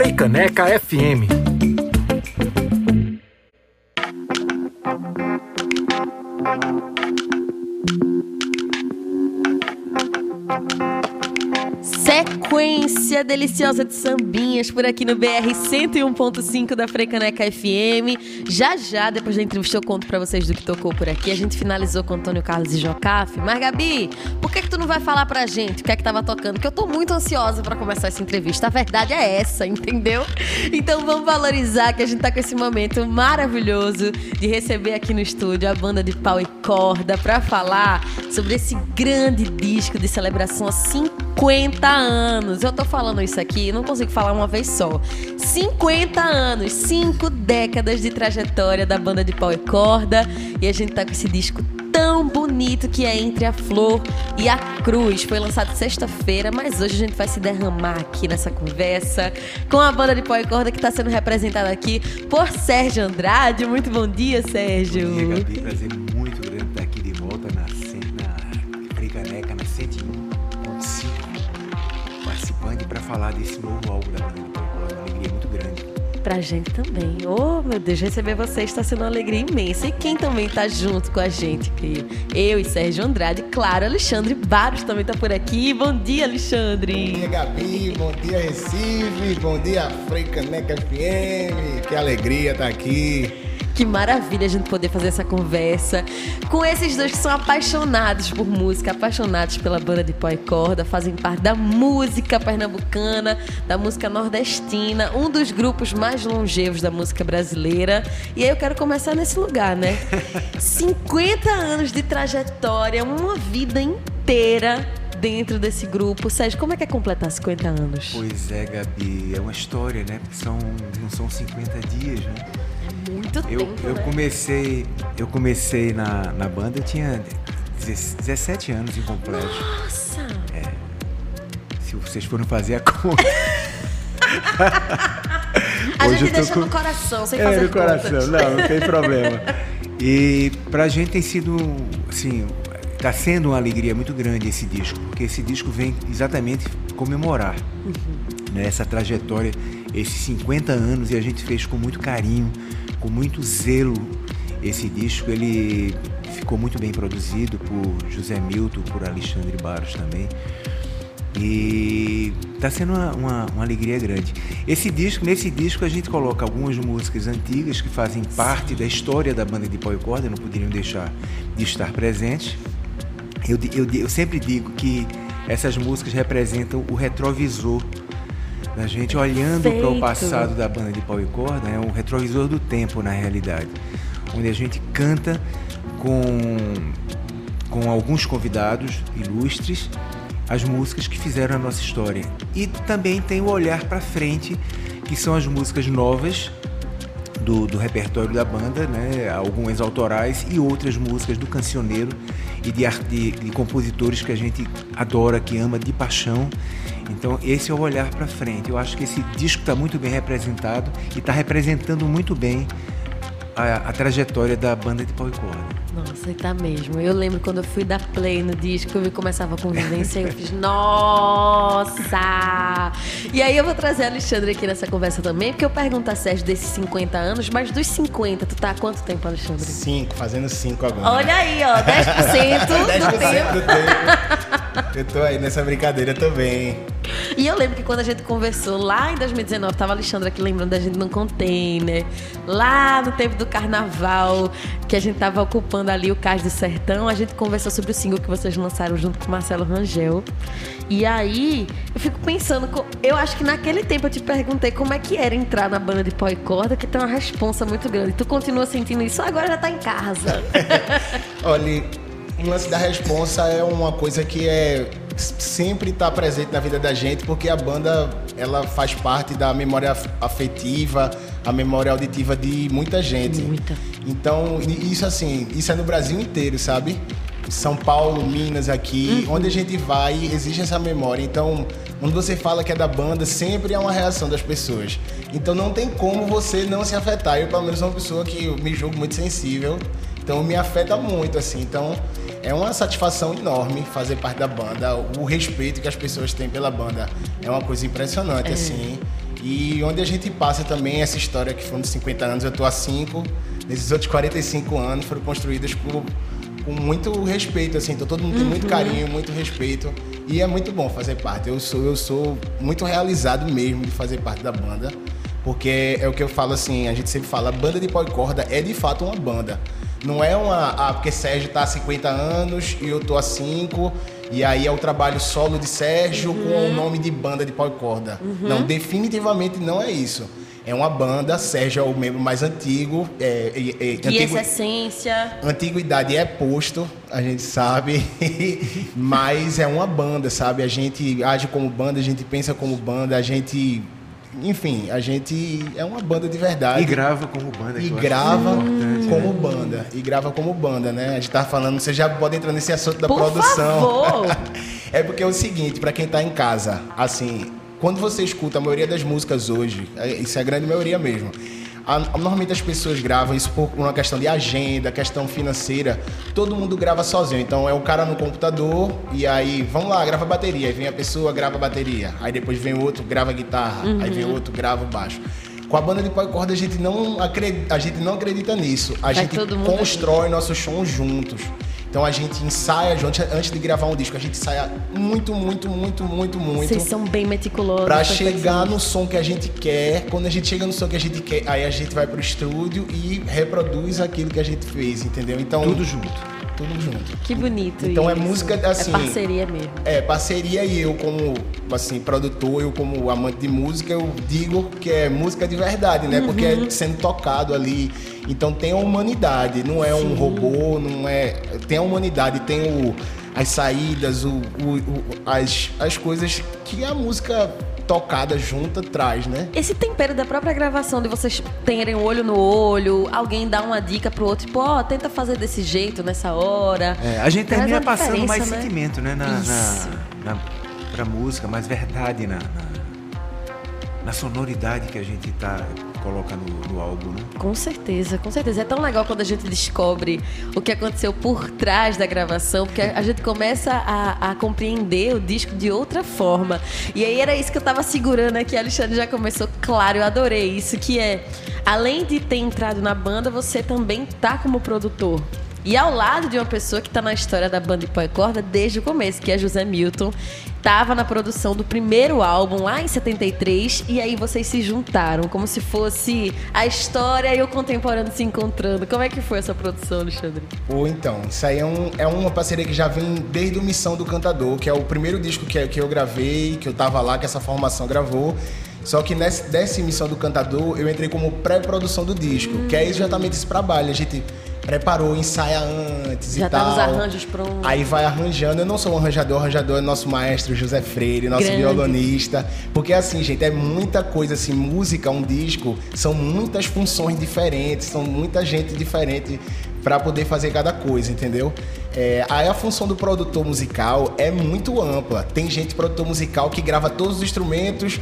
Freicaneca FM. Sequência deliciosa de sambinhas por aqui no BR 101.5 da Frecaneca FM. Já já, depois da entrevista, eu conto pra vocês do que tocou por aqui. A gente finalizou com Antônio Carlos e Jocafe. Mas, Gabi, por que, que tu não vai falar pra gente o que é que tava tocando? Porque eu tô muito ansiosa para começar essa entrevista. A verdade é essa, entendeu? Então vamos valorizar que a gente tá com esse momento maravilhoso de receber aqui no estúdio a banda de pau e corda para falar sobre esse grande disco de celebração a 50 anos. Eu tô falando isso aqui, não consigo falar uma vez só. 50 anos, 5 décadas de trajetória da banda de pau e corda. E a gente tá com esse disco tão bonito que é Entre a Flor e a Cruz. Foi lançado sexta-feira, mas hoje a gente vai se derramar aqui nessa conversa com a banda de pau e corda que está sendo representada aqui por Sérgio Andrade. Muito bom dia, Sérgio. Bom dia, Gabi. Falar desse novo álbum da banda corda. Uma alegria muito grande. Pra gente também. Oh, meu Deus, receber você está sendo uma alegria imensa. E quem também está junto com a gente aqui? Eu e Sérgio Andrade, claro, Alexandre Barros também está por aqui. Bom dia, Alexandre. Bom dia, Gabi. Bom dia, Recife. Bom dia, Freicaneca FM. Que alegria estar aqui. Que maravilha a gente poder fazer essa conversa com esses dois que são apaixonados por música, apaixonados pela banda de pó e corda, fazem parte da música pernambucana, da música nordestina, um dos grupos mais longevos da música brasileira. E aí eu quero começar nesse lugar, né? 50 anos de trajetória, uma vida inteira dentro desse grupo. Sérgio, como é que é completar 50 anos? Pois é, Gabi, é uma história, né? Porque são, não são 50 dias, né? Muito eu, tempo. Eu né? comecei, eu comecei na, na banda, eu tinha 17 anos em completo. Nossa! É, se vocês forem fazer a conta. a gente deixa com... no coração, sem é, fazer no coração, contas. não, não tem problema. E pra gente tem sido, assim, tá sendo uma alegria muito grande esse disco, porque esse disco vem exatamente comemorar uhum. né, essa trajetória, esses 50 anos, e a gente fez com muito carinho, com muito zelo esse disco. Ele ficou muito bem produzido por José Milton, por Alexandre Barros também. E está sendo uma, uma, uma, alegria grande. Esse disco, nesse disco a gente coloca algumas músicas antigas que fazem parte da história da banda de pau e corda, não poderiam deixar de estar presentes. Eu, eu, eu sempre digo que essas músicas representam o retrovisor da gente olhando para o passado da banda de pau e corda, é um retrovisor do tempo na realidade, onde a gente canta com, com alguns convidados ilustres as músicas que fizeram a nossa história. E também tem o olhar para frente, que são as músicas novas do, do, repertório da banda, né? algumas autorais e outras músicas do cancioneiro e de, de, de compositores que a gente adora, que ama de paixão. Então esse é o olhar para frente. Eu acho que esse disco está muito bem representado e está representando muito bem a, a, trajetória da banda de pau e corda. Nossa, e tá mesmo. Eu lembro quando eu fui dar play no disco, eu começava a convivência e eu fiz, nossa! E aí eu vou trazer a Alexandre aqui nessa conversa também, porque eu pergunto a Sérgio desses 50 anos, mas dos 50, tu tá há quanto tempo, Alexandre? Cinco, fazendo cinco agora. Olha aí, ó, 10%, 10 do tempo. do tempo. Eu tô aí nessa brincadeira também. E eu lembro que quando a gente conversou lá em 2019, tava a Alexandra aqui lembrando da gente no container, lá no tempo do carnaval, que a gente tava ocupando ali o Cais do Sertão, a gente conversou sobre o single que vocês lançaram junto com Marcelo Rangel. E aí, eu fico pensando, eu acho que naquele tempo eu te perguntei como é que era entrar na banda de pó e corda, que tem uma responsa muito grande. Tu continua sentindo isso, agora já tá em casa. Olha, o lance da responsa é uma coisa que é sempre está presente na vida da gente, porque a banda ela faz parte da memória afetiva, a memória auditiva de muita gente. Muita. Então, isso assim, isso é no Brasil inteiro, sabe? São Paulo, Minas, aqui, uhum. onde a gente vai, existe essa memória. Então, quando você fala que é da banda, sempre é uma reação das pessoas. Então, não tem como você não se afetar. Eu, pelo menos, sou uma pessoa que me julgo muito sensível. Então, me afeta muito, assim. Então, é uma satisfação enorme fazer parte da banda. O respeito que as pessoas têm pela banda é uma coisa impressionante, é. assim. E onde a gente passa também essa história que foram de 50 anos, eu tô há 5, nesses outros 45 anos foram construídas com, com muito respeito, assim, então todo mundo tem muito carinho, muito respeito. E é muito bom fazer parte. Eu sou, eu sou muito realizado mesmo de fazer parte da banda. Porque é o que eu falo assim, a gente sempre fala, a banda de pó e corda é de fato uma banda. Não é uma. Ah, porque Sérgio tá há 50 anos e eu tô há 5, e aí é o trabalho solo de Sérgio com o nome de banda de pó e corda. Não, definitivamente não é isso. É uma banda, Sérgio é o membro mais antigo. É, é, é, Que antigo- essa essência. Antiguidade é posto, a gente sabe, mas é uma banda, sabe? A gente age como banda, a gente pensa como banda, a gente. Enfim, a gente é uma banda de verdade. E grava como banda. E grava importante, como né? banda. E grava como banda, né? A gente tá falando, você já pode entrar nesse assunto da Por produção. favor. é porque é o seguinte, pra quem tá em casa, assim, quando você escuta a maioria das músicas hoje, é- isso é a grande maioria mesmo. A- normalmente as pessoas gravam isso por uma questão de agenda, questão financeira. Todo mundo grava sozinho. Então é o cara no computador e aí, vamos lá, grava bateria. Aí vem a pessoa, grava bateria. Aí depois vem outro, grava guitarra. Aí vem outro, grava o baixo. Com a banda de pau e corda a gente não acredita, a gente não acredita nisso. A Vai gente constrói nossos sons juntos. Então a gente ensaia junto antes de gravar um disco, a gente ensaia muito, muito, muito, muito, muito. Vocês são bem meticulosos. Pra chegar no som que a gente quer, quando a gente chega no som que a gente quer, aí a gente vai pro estúdio e reproduz aquilo que a gente fez, entendeu? Então Tudo junto. tudo junto. Que bonito Então é isso. música, assim- É parceria mesmo. É, parceria e eu como, assim, produtor, eu como amante de música, eu digo que é música de verdade, né? Porque Uhum. é sendo tocado ali. Então tem a humanidade, não é um robô, não é... Tem a humanidade, tem o, as saídas, o, o- o- as, as coisas que a música tocada junta traz, né? Esse tempero da própria gravação, de vocês terem o olho no olho, alguém dá uma dica pro outro, tipo, ó, tenta fazer desse jeito nessa hora. É, a gente Traz termina passando mais né? sentimento, né? Na, Isso. na, na, pra música, mais verdade na, na, na sonoridade que a gente tá, coloca no, no álbum, né? Com certeza, com certeza. É tão legal quando a gente descobre o que aconteceu por trás da gravação, porque a gente começa a, a compreender o disco de outra forma. E aí era isso que eu tava segurando aqui, a Alexandre já começou. Claro, eu adorei isso, que é, além de ter entrado na banda, você também tá como produtor. E ao lado de uma pessoa que tá na história da banda de pó e corda desde o começo, que é José Milton. Tava na produção do primeiro álbum lá em 73 e aí vocês se juntaram, como se fosse a história e o contemporâneo se encontrando. Como é que foi essa produção, Alexandre? Ou então, isso aí é, um- é uma parceria que já vem desde o Missão do Cantador, que é o primeiro disco que, que eu gravei, que eu tava lá, que essa formação gravou. Só que nesse, dessa Missão do Cantador, eu entrei como pré-produção do disco, que é exatamente esse trabalho. A gente preparou, ensaia antes Já e tá tal. nos arranjos prontos. Aí vai arranjando. Eu não sou um arranjador, o arranjador é nosso maestro José Freire, nosso Grande. violonista. Porque assim, gente, é muita coisa assim, música, um disco, são muitas funções diferentes, são muita gente diferente para poder fazer cada coisa, entendeu? É, aí a função do produtor musical é muito ampla. Tem gente produtor musical que grava todos os instrumentos,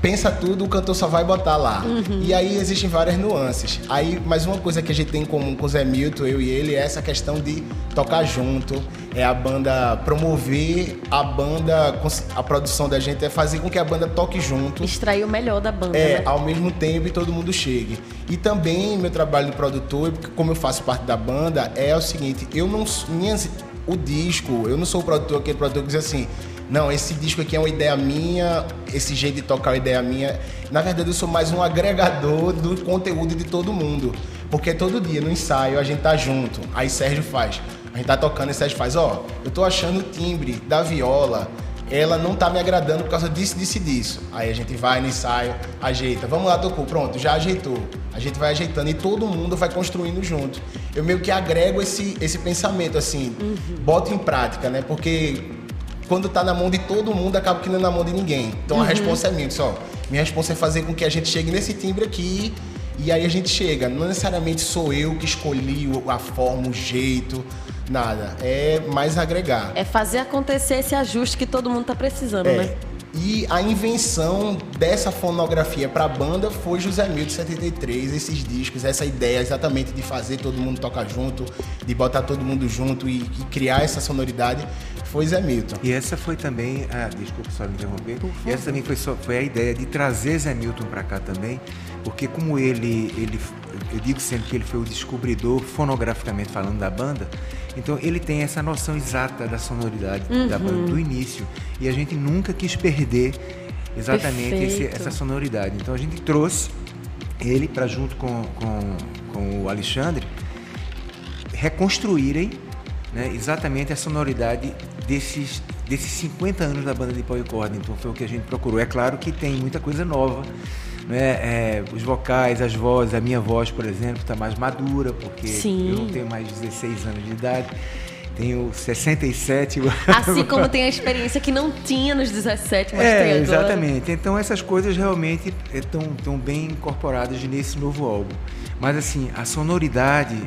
pensa tudo, o cantor só vai botar lá. E aí existem várias nuances. Aí, mais uma coisa que a gente tem em comum com o Zé Milton, eu e ele, é essa questão de tocar junto, é a banda promover a banda, a produção da gente é fazer com que a banda toque junto. Extrair o melhor da banda, É, né? ao mesmo tempo e todo mundo chegue. E também meu trabalho de produtor, como eu faço parte da banda, é o seguinte, eu não minhas o disco, eu não sou o produtor, aquele produtor que diz assim, não, esse disco aqui é uma ideia minha, esse jeito de tocar é uma ideia minha. Na verdade, eu sou mais um agregador do conteúdo de todo mundo. Porque todo dia no ensaio a gente tá junto. Aí Sérgio faz. A gente tá tocando e Sérgio faz, ó, eu tô achando o timbre da viola, ela não tá me agradando por causa disso, disso e disso. Aí a gente vai no ensaio, ajeita. Vamos lá, tocou. Pronto, já ajeitou. A gente vai ajeitando e todo mundo vai construindo junto. Eu meio que agrego esse, esse pensamento, assim, boto em prática, né? Porque quando tá na mão de todo mundo, acaba que não é na mão de ninguém. Então a resposta é minha, só. Minha resposta é fazer com que a gente chegue nesse timbre aqui e aí a gente chega. Não necessariamente sou eu que escolhi a forma, o jeito, nada. É mais agregar. É fazer acontecer esse ajuste que todo mundo tá precisando, É. né? E a invenção dessa fonografia para a banda foi José Milton 73, esses discos, essa ideia exatamente de fazer todo mundo tocar junto, de botar todo mundo junto e, e criar essa sonoridade, foi Zé Milton. E essa foi também, ah, desculpa só me interromper, essa também foi, só, foi a ideia de trazer Zé Milton para cá também, porque como ele, ele, eu digo sempre que ele foi o descobridor, fonograficamente falando, da banda, então ele tem essa noção exata da sonoridade uhum. da banda do início, e a gente nunca quis perder exatamente esse, essa sonoridade. Então a gente trouxe ele para junto com, com, com o Alexandre reconstruírem né, exatamente a sonoridade desses, desses 50 anos da banda de pau e corda. Então foi o que a gente procurou. É claro que tem muita coisa nova. Né? É, os vocais, as vozes, a minha voz, por exemplo, está mais madura, porque Sim. eu não tenho mais 16 anos de idade. Tenho 67. Assim como tem a experiência que não tinha nos 17, mas é, tem agora. Exatamente. Então essas coisas realmente estão bem incorporadas nesse novo álbum. Mas assim, a sonoridade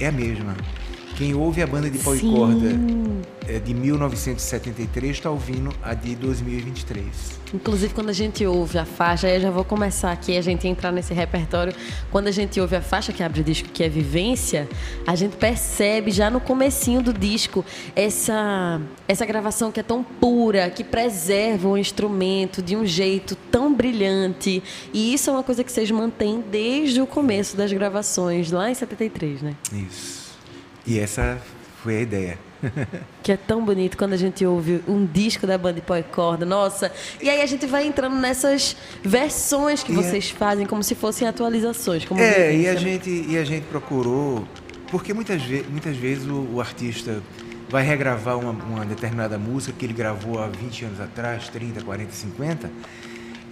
é a mesma. Quem ouve a banda de pau Sim. e corda é, de 1973 está ouvindo a de 2023. Inclusive, quando a gente ouve a faixa, eu já vou começar aqui a gente entrar nesse repertório. Quando a gente ouve a faixa que abre o disco, que é Vivência, a gente percebe já no comecinho do disco essa, essa gravação que é tão pura, que preserva o instrumento de um jeito tão brilhante. E isso é uma coisa que vocês mantêm desde o começo das gravações, lá em 73, né? Isso. E essa foi a ideia. que é tão bonito quando a gente ouve um disco da banda de corda, nossa. E aí a gente vai entrando nessas versões que e vocês fazem como se fossem atualizações. Como é, e a, né? gente, e a gente procurou, porque muitas, ve muitas vezes o, o artista vai regravar uma, uma, determinada música que ele gravou há 20 anos atrás, 30, 40, 50,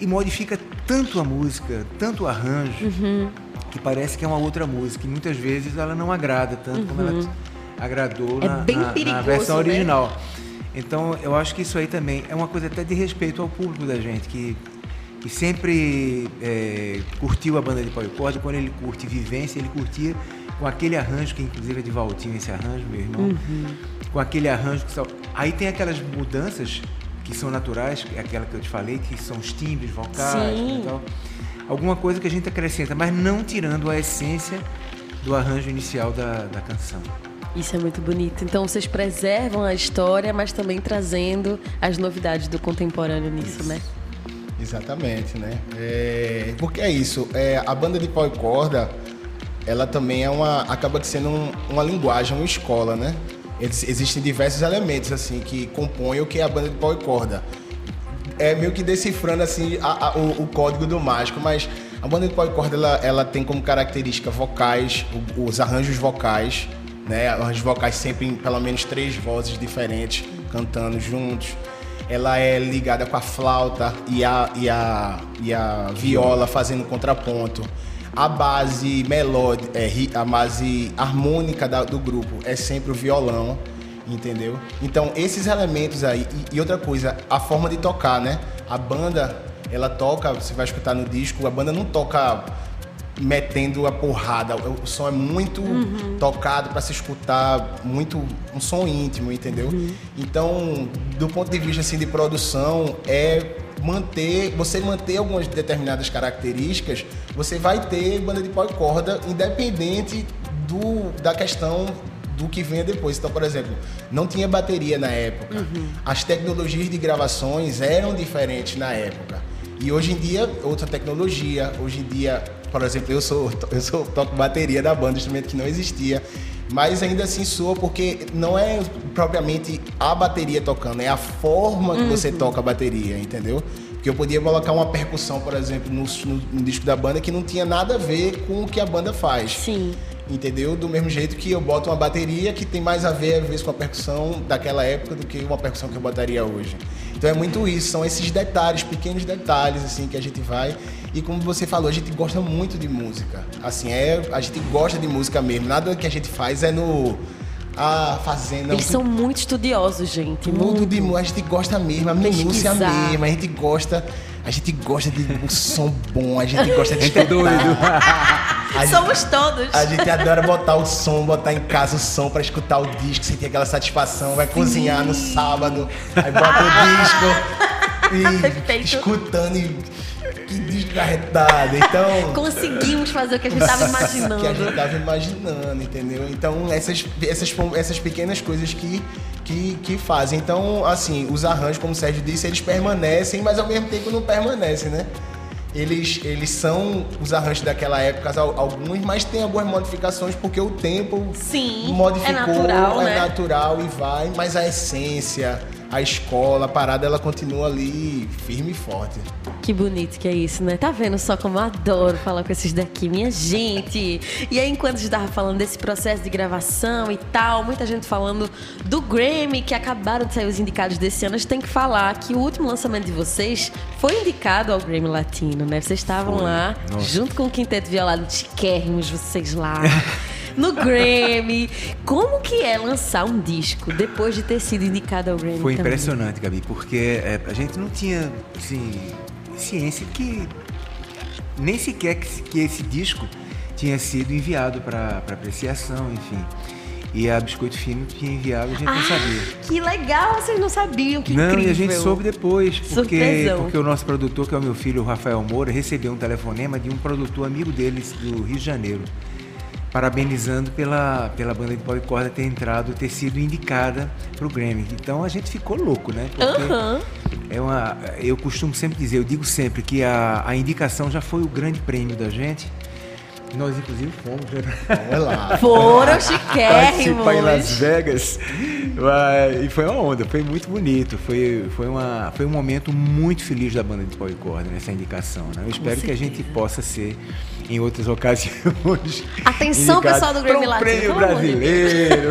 e modifica tanto a música, tanto o arranjo, uhum que parece que é uma outra música e muitas vezes ela não agrada tanto uhum. como ela uhum. agradou é na, na, na, versão né? original. Né? Então eu acho que isso aí também é uma coisa até de respeito ao público da gente, que, que sempre é, curtiu a banda de pau e corda, quando ele curte vivência, ele curtia com aquele arranjo, que inclusive é de Valtinho esse arranjo, meu irmão, uhum. com aquele arranjo que Aí tem aquelas mudanças que são naturais, é aquela que eu te falei, que são os timbres vocais e tal alguma coisa que a gente acrescenta, mas não tirando a essência do arranjo inicial da, da canção. Isso é muito bonito. Então vocês preservam a história, mas também trazendo as novidades do contemporâneo nisso, isso. né? Exatamente, né? É, porque é isso. É, a banda de pau e corda, ela também é uma, acaba sendo um, uma linguagem, uma escola, né? existem diversos elementos assim que compõem o que é a banda de pau e corda é meio que decifrando assim a, a, o, o, código do mágico, mas a banda de polycorda ela, ela tem como característica vocais, os arranjos vocais, né? Arranjos vocais sempre em pelo menos três vozes diferentes cantando juntos. Ela é ligada com a flauta e a, e a, e a viola fazendo contraponto. A base melódica, é, a base harmônica do grupo é sempre o violão entendeu? Então, esses elementos aí, e, e, outra coisa, a forma de tocar, né? A banda, ela toca, você vai escutar no disco, a banda não toca metendo a porrada, o som é muito uhum. tocado para se escutar, muito um som íntimo, entendeu? Uhum. Então, do ponto de vista assim de produção, é manter, você manter algumas determinadas características, você vai ter banda de pau e corda independente do, da questão do que venha depois. Então, por exemplo, não tinha bateria na época. Uhum. As tecnologias de gravações eram diferentes na época. E hoje em dia, outra tecnologia. Hoje em dia, por exemplo, eu sou eu sou toco bateria da banda, instrumento que não existia. Mas ainda assim soa porque não é propriamente a bateria tocando, é a forma que uhum. você toca a bateria, entendeu? Porque eu podia colocar uma percussão, por exemplo, no, no, no disco da banda que não tinha nada a ver com o que a banda faz. Sim entendeu? Do mesmo jeito que eu boto uma bateria que tem mais a ver, às vezes, com a percussão daquela época do que uma percussão que eu botaria hoje. Então é muito isso, são esses detalhes, pequenos detalhes, assim, que a gente vai. E como você falou, a gente gosta muito de música. Assim, é, a gente gosta de música mesmo. Nada que a gente faz é no a fazenda. Eles são muito estudiosos, gente. Tudo muito. de a gente gosta mesmo, a minúcia mesmo, a gente gosta. A gente gosta de um som bom, a gente gosta de escutar. doido. Somos todos. A gente adora botar o som, botar em casa o som para escutar o disco, sentir aquela satisfação, vai Sim. cozinhar no sábado, aí bota o disco. e escutando e que descarretado. Então. Conseguimos fazer o que a gente estava imaginando. que a gente estava imaginando, entendeu? Então, essas, essas, essas pequenas coisas que, que, que fazem. Então, assim, os arranjos, como o Sérgio disse, eles permanecem, mas ao mesmo tempo não permanecem, né? Eles, eles são os arranjos daquela época, alguns, mas tem algumas modificações porque o tempo Sim, modificou, é natural, é né? natural e vai, mas a essência, a escola, a parada, ela continua ali firme e forte. Que bonito que é isso, né? Tá vendo só como eu adoro falar com esses daqui, minha gente? E aí, enquanto a gente tava falando desse processo de gravação e tal, muita gente falando do Grammy, que acabaram de sair os indicados desse ano, a gente tem que falar que o último lançamento de vocês foi indicado ao Grammy Latino, né? Vocês estavam lá, Nossa. junto com o Quinteto Violado, chiquérrimos vocês lá. no Grammy. Como que é lançar um disco depois de ter sido indicado ao Grammy? Foi também? impressionante, Gabi, porque é, a gente não tinha assim, ciência que nem sequer que, que esse disco tinha sido enviado para apreciação, enfim. E a Biscoito Fino tinha enviado, a gente ah, não sabia. Que legal, vocês não sabiam, que não, incrível. Não, e a gente soube depois, porque, porque o nosso produtor, que é o meu filho, o Rafael Moura, recebeu um telefonema de um produtor amigo deles do Rio de Janeiro parabenizando pela, pela banda de pau e corda ter entrado, ter sido indicada para o Grammy. Então a gente ficou louco, né? Porque uhum. é uma, eu costumo sempre dizer, eu digo sempre que a, a indicação já foi o grande prêmio da gente. Nós, inclusive, fomos. Né? lá. Foram chiquérrimos. Participar em Las Vegas. E foi uma onda, foi muito bonito. Foi, foi, uma, foi um momento muito feliz da banda de e corda nessa indicação. Né? Eu espero que a gente possa ser em outras ocasiões. Atenção, pessoal do Grammy Latino. prêmio brasileiro.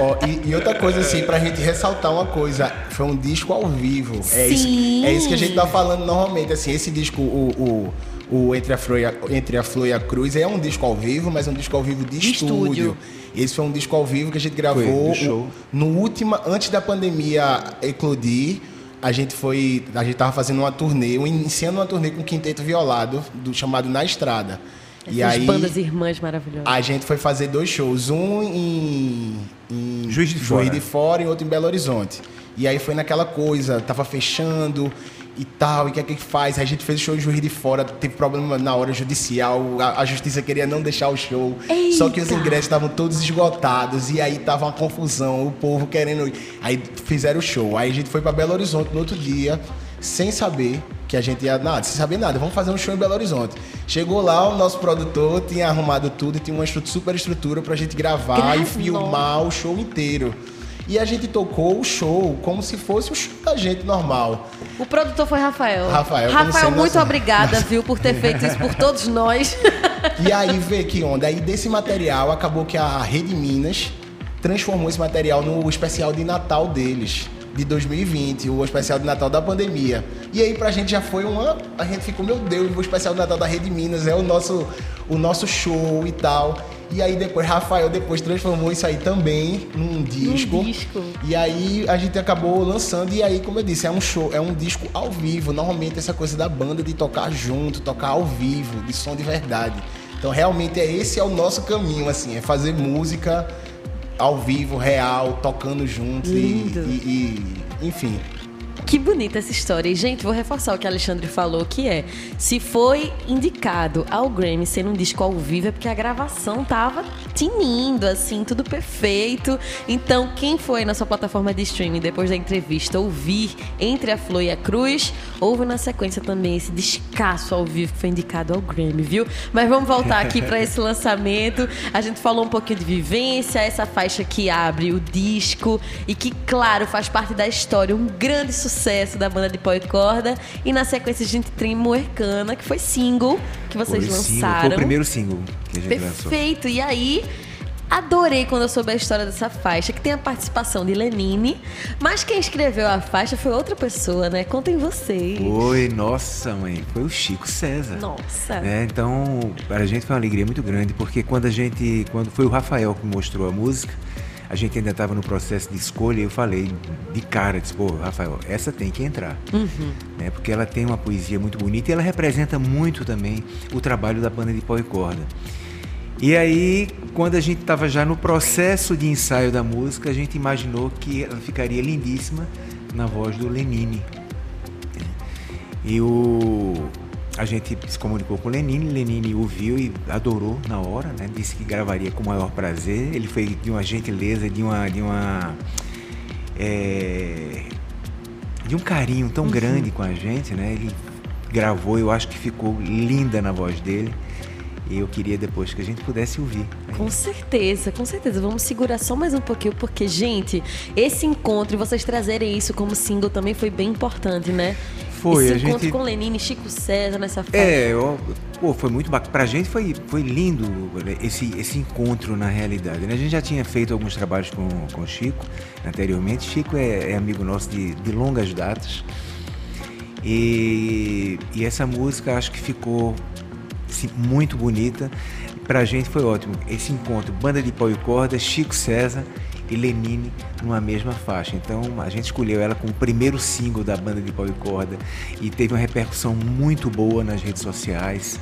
oh, e, e, outra coisa, assim, pra gente ressaltar uma coisa, foi um disco ao vivo. Sim. É isso, é isso que a gente tá falando normalmente. Assim, esse disco, o, o, o Entre, a Flor e a, Entre a Flor e a Cruz, é um disco ao vivo, mas é um disco ao vivo de, de estúdio. estúdio. Esse foi um disco ao vivo que a gente gravou foi, no última, antes da pandemia eclodir a gente foi. A gente tava fazendo uma turnê, iniciando uma turnê com o Quinteto Violado, do, chamado Na Estrada. Essas e aí, bandas irmãs maravilhosas. A gente foi fazer dois shows, um em, em Juiz de Fora. Juiz de Fora e outro em Belo Horizonte. E aí foi naquela coisa, tava fechando, e tal, e o que é que faz? A gente fez o show em Juiz de Fora, teve problema na hora judicial, a, a justiça queria não deixar o show, Eita. só que os ingressos estavam todos esgotados, e aí tava uma confusão, o povo querendo. Aí fizeram o show. Aí a gente foi para Belo Horizonte no outro dia, sem saber que a gente ia nada, sem saber nada, vamos fazer um show em Belo Horizonte. Chegou lá, o nosso produtor tinha arrumado tudo e tinha uma super estrutura pra gente gravar Grave, e filmar o show inteiro. E a gente tocou o show como se fosse o show da gente normal. O produtor foi Rafael. Rafael, Rafael muito nossa... obrigada, viu, por ter feito isso por todos nós. E aí, vê que onda. Aí desse material, acabou que a Rede Minas transformou esse material no especial de Natal deles de 2020, o especial de Natal da pandemia. E aí pra gente já foi uma. A gente ficou, meu Deus, o especial de Natal da Rede Minas é o nosso, o nosso show e tal. E aí depois, Rafael depois transformou isso aí também num disco. Um disco. E aí a gente acabou lançando, e aí, como eu disse, é um show, é um disco ao vivo. Normalmente essa coisa da banda de tocar junto, tocar ao vivo, de som de verdade. Então realmente é esse é o nosso caminho, assim, é fazer música ao vivo, real, tocando juntos e, e, e, enfim. Que bonita essa história. E, gente, vou reforçar o que a Alexandre falou, que é, se foi indicado ao Grammy sendo um disco ao vivo, é porque a gravação tava tinindo, assim, tudo perfeito. Então, quem foi na sua plataforma de streaming depois da entrevista ouvir Entre a Flor e a Cruz, ouve na sequência também esse descasso ao vivo que foi indicado ao Grammy, viu? Mas vamos voltar aqui para esse lançamento. A gente falou um pouquinho de vivência, essa faixa que abre o disco e que, claro, faz parte da história, um grande sucesso sucesso da banda de pó e corda. E na sequência a gente tem Moercana, que foi single que vocês foi lançaram. Single. Foi o primeiro single que a gente Perfeito. lançou. Perfeito. E aí, Adorei quando eu soube a história dessa faixa, que tem a participação de Lenine, mas quem escreveu a faixa foi outra pessoa, né? Contem vocês. Foi, nossa, mãe, foi o Chico César. Nossa. É, então, para a gente foi uma alegria muito grande, porque quando a gente, quando foi o Rafael que mostrou a música, a gente ainda estava no processo de escolha e eu falei de cara, disse, pô, Rafael, essa tem que entrar. Uhum. Né? Porque ela tem uma poesia muito bonita e ela representa muito também o trabalho da banda de pau e corda. E aí, quando a gente estava já no processo de ensaio da música, a gente imaginou que ela ficaria lindíssima na voz do Lenine. E o a gente se comunicou com o Lenine, Lenine ouviu e adorou na hora, né? Disse que gravaria com o maior prazer. Ele foi de uma gentileza, de uma de uma é, de um carinho tão uhum. grande com a gente, né? Ele gravou, eu acho que ficou linda na voz dele. E eu queria depois que a gente pudesse ouvir. Com certeza, com certeza. Vamos segurar só mais um pouquinho, porque, gente, esse encontro e vocês trazerem isso como single também foi bem importante, né? Foi, Esse a encontro gente... com Lenine, Chico César nessa fase. É, eu, pô, foi muito bacana. Pra gente foi, foi lindo esse, esse encontro na realidade. Né? A gente já tinha feito alguns trabalhos com, com o Chico anteriormente. Chico é, é amigo nosso de, de longas datas. E, e essa música acho que ficou assim, muito bonita. Pra gente foi ótimo. Esse encontro, banda de pau e corda, Chico César e Lenine numa mesma faixa. Então a gente escolheu ela como o primeiro single da banda de pau e corda e teve uma repercussão muito boa nas redes sociais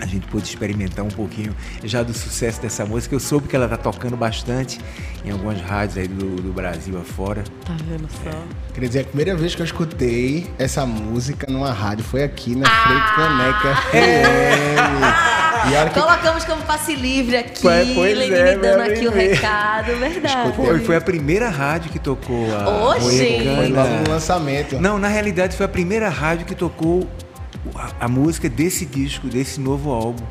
a gente pôde experimentar um pouquinho já do sucesso dessa música. Eu soube que ela está tocando bastante em algumas rádios aí do, do Brasil afora. Tá vendo só? É. Quer dizer, a primeira vez que eu escutei essa música numa rádio foi aqui na ah! Caneca FM. É. Que... Colocamos como passe livre aqui, pois é, dando aqui o recado, verdade. Foi, foi, a primeira rádio que tocou a Oxi. Foi logo no lançamento. Não, na realidade foi a primeira rádio que tocou a, a, música desse disco, desse novo álbum,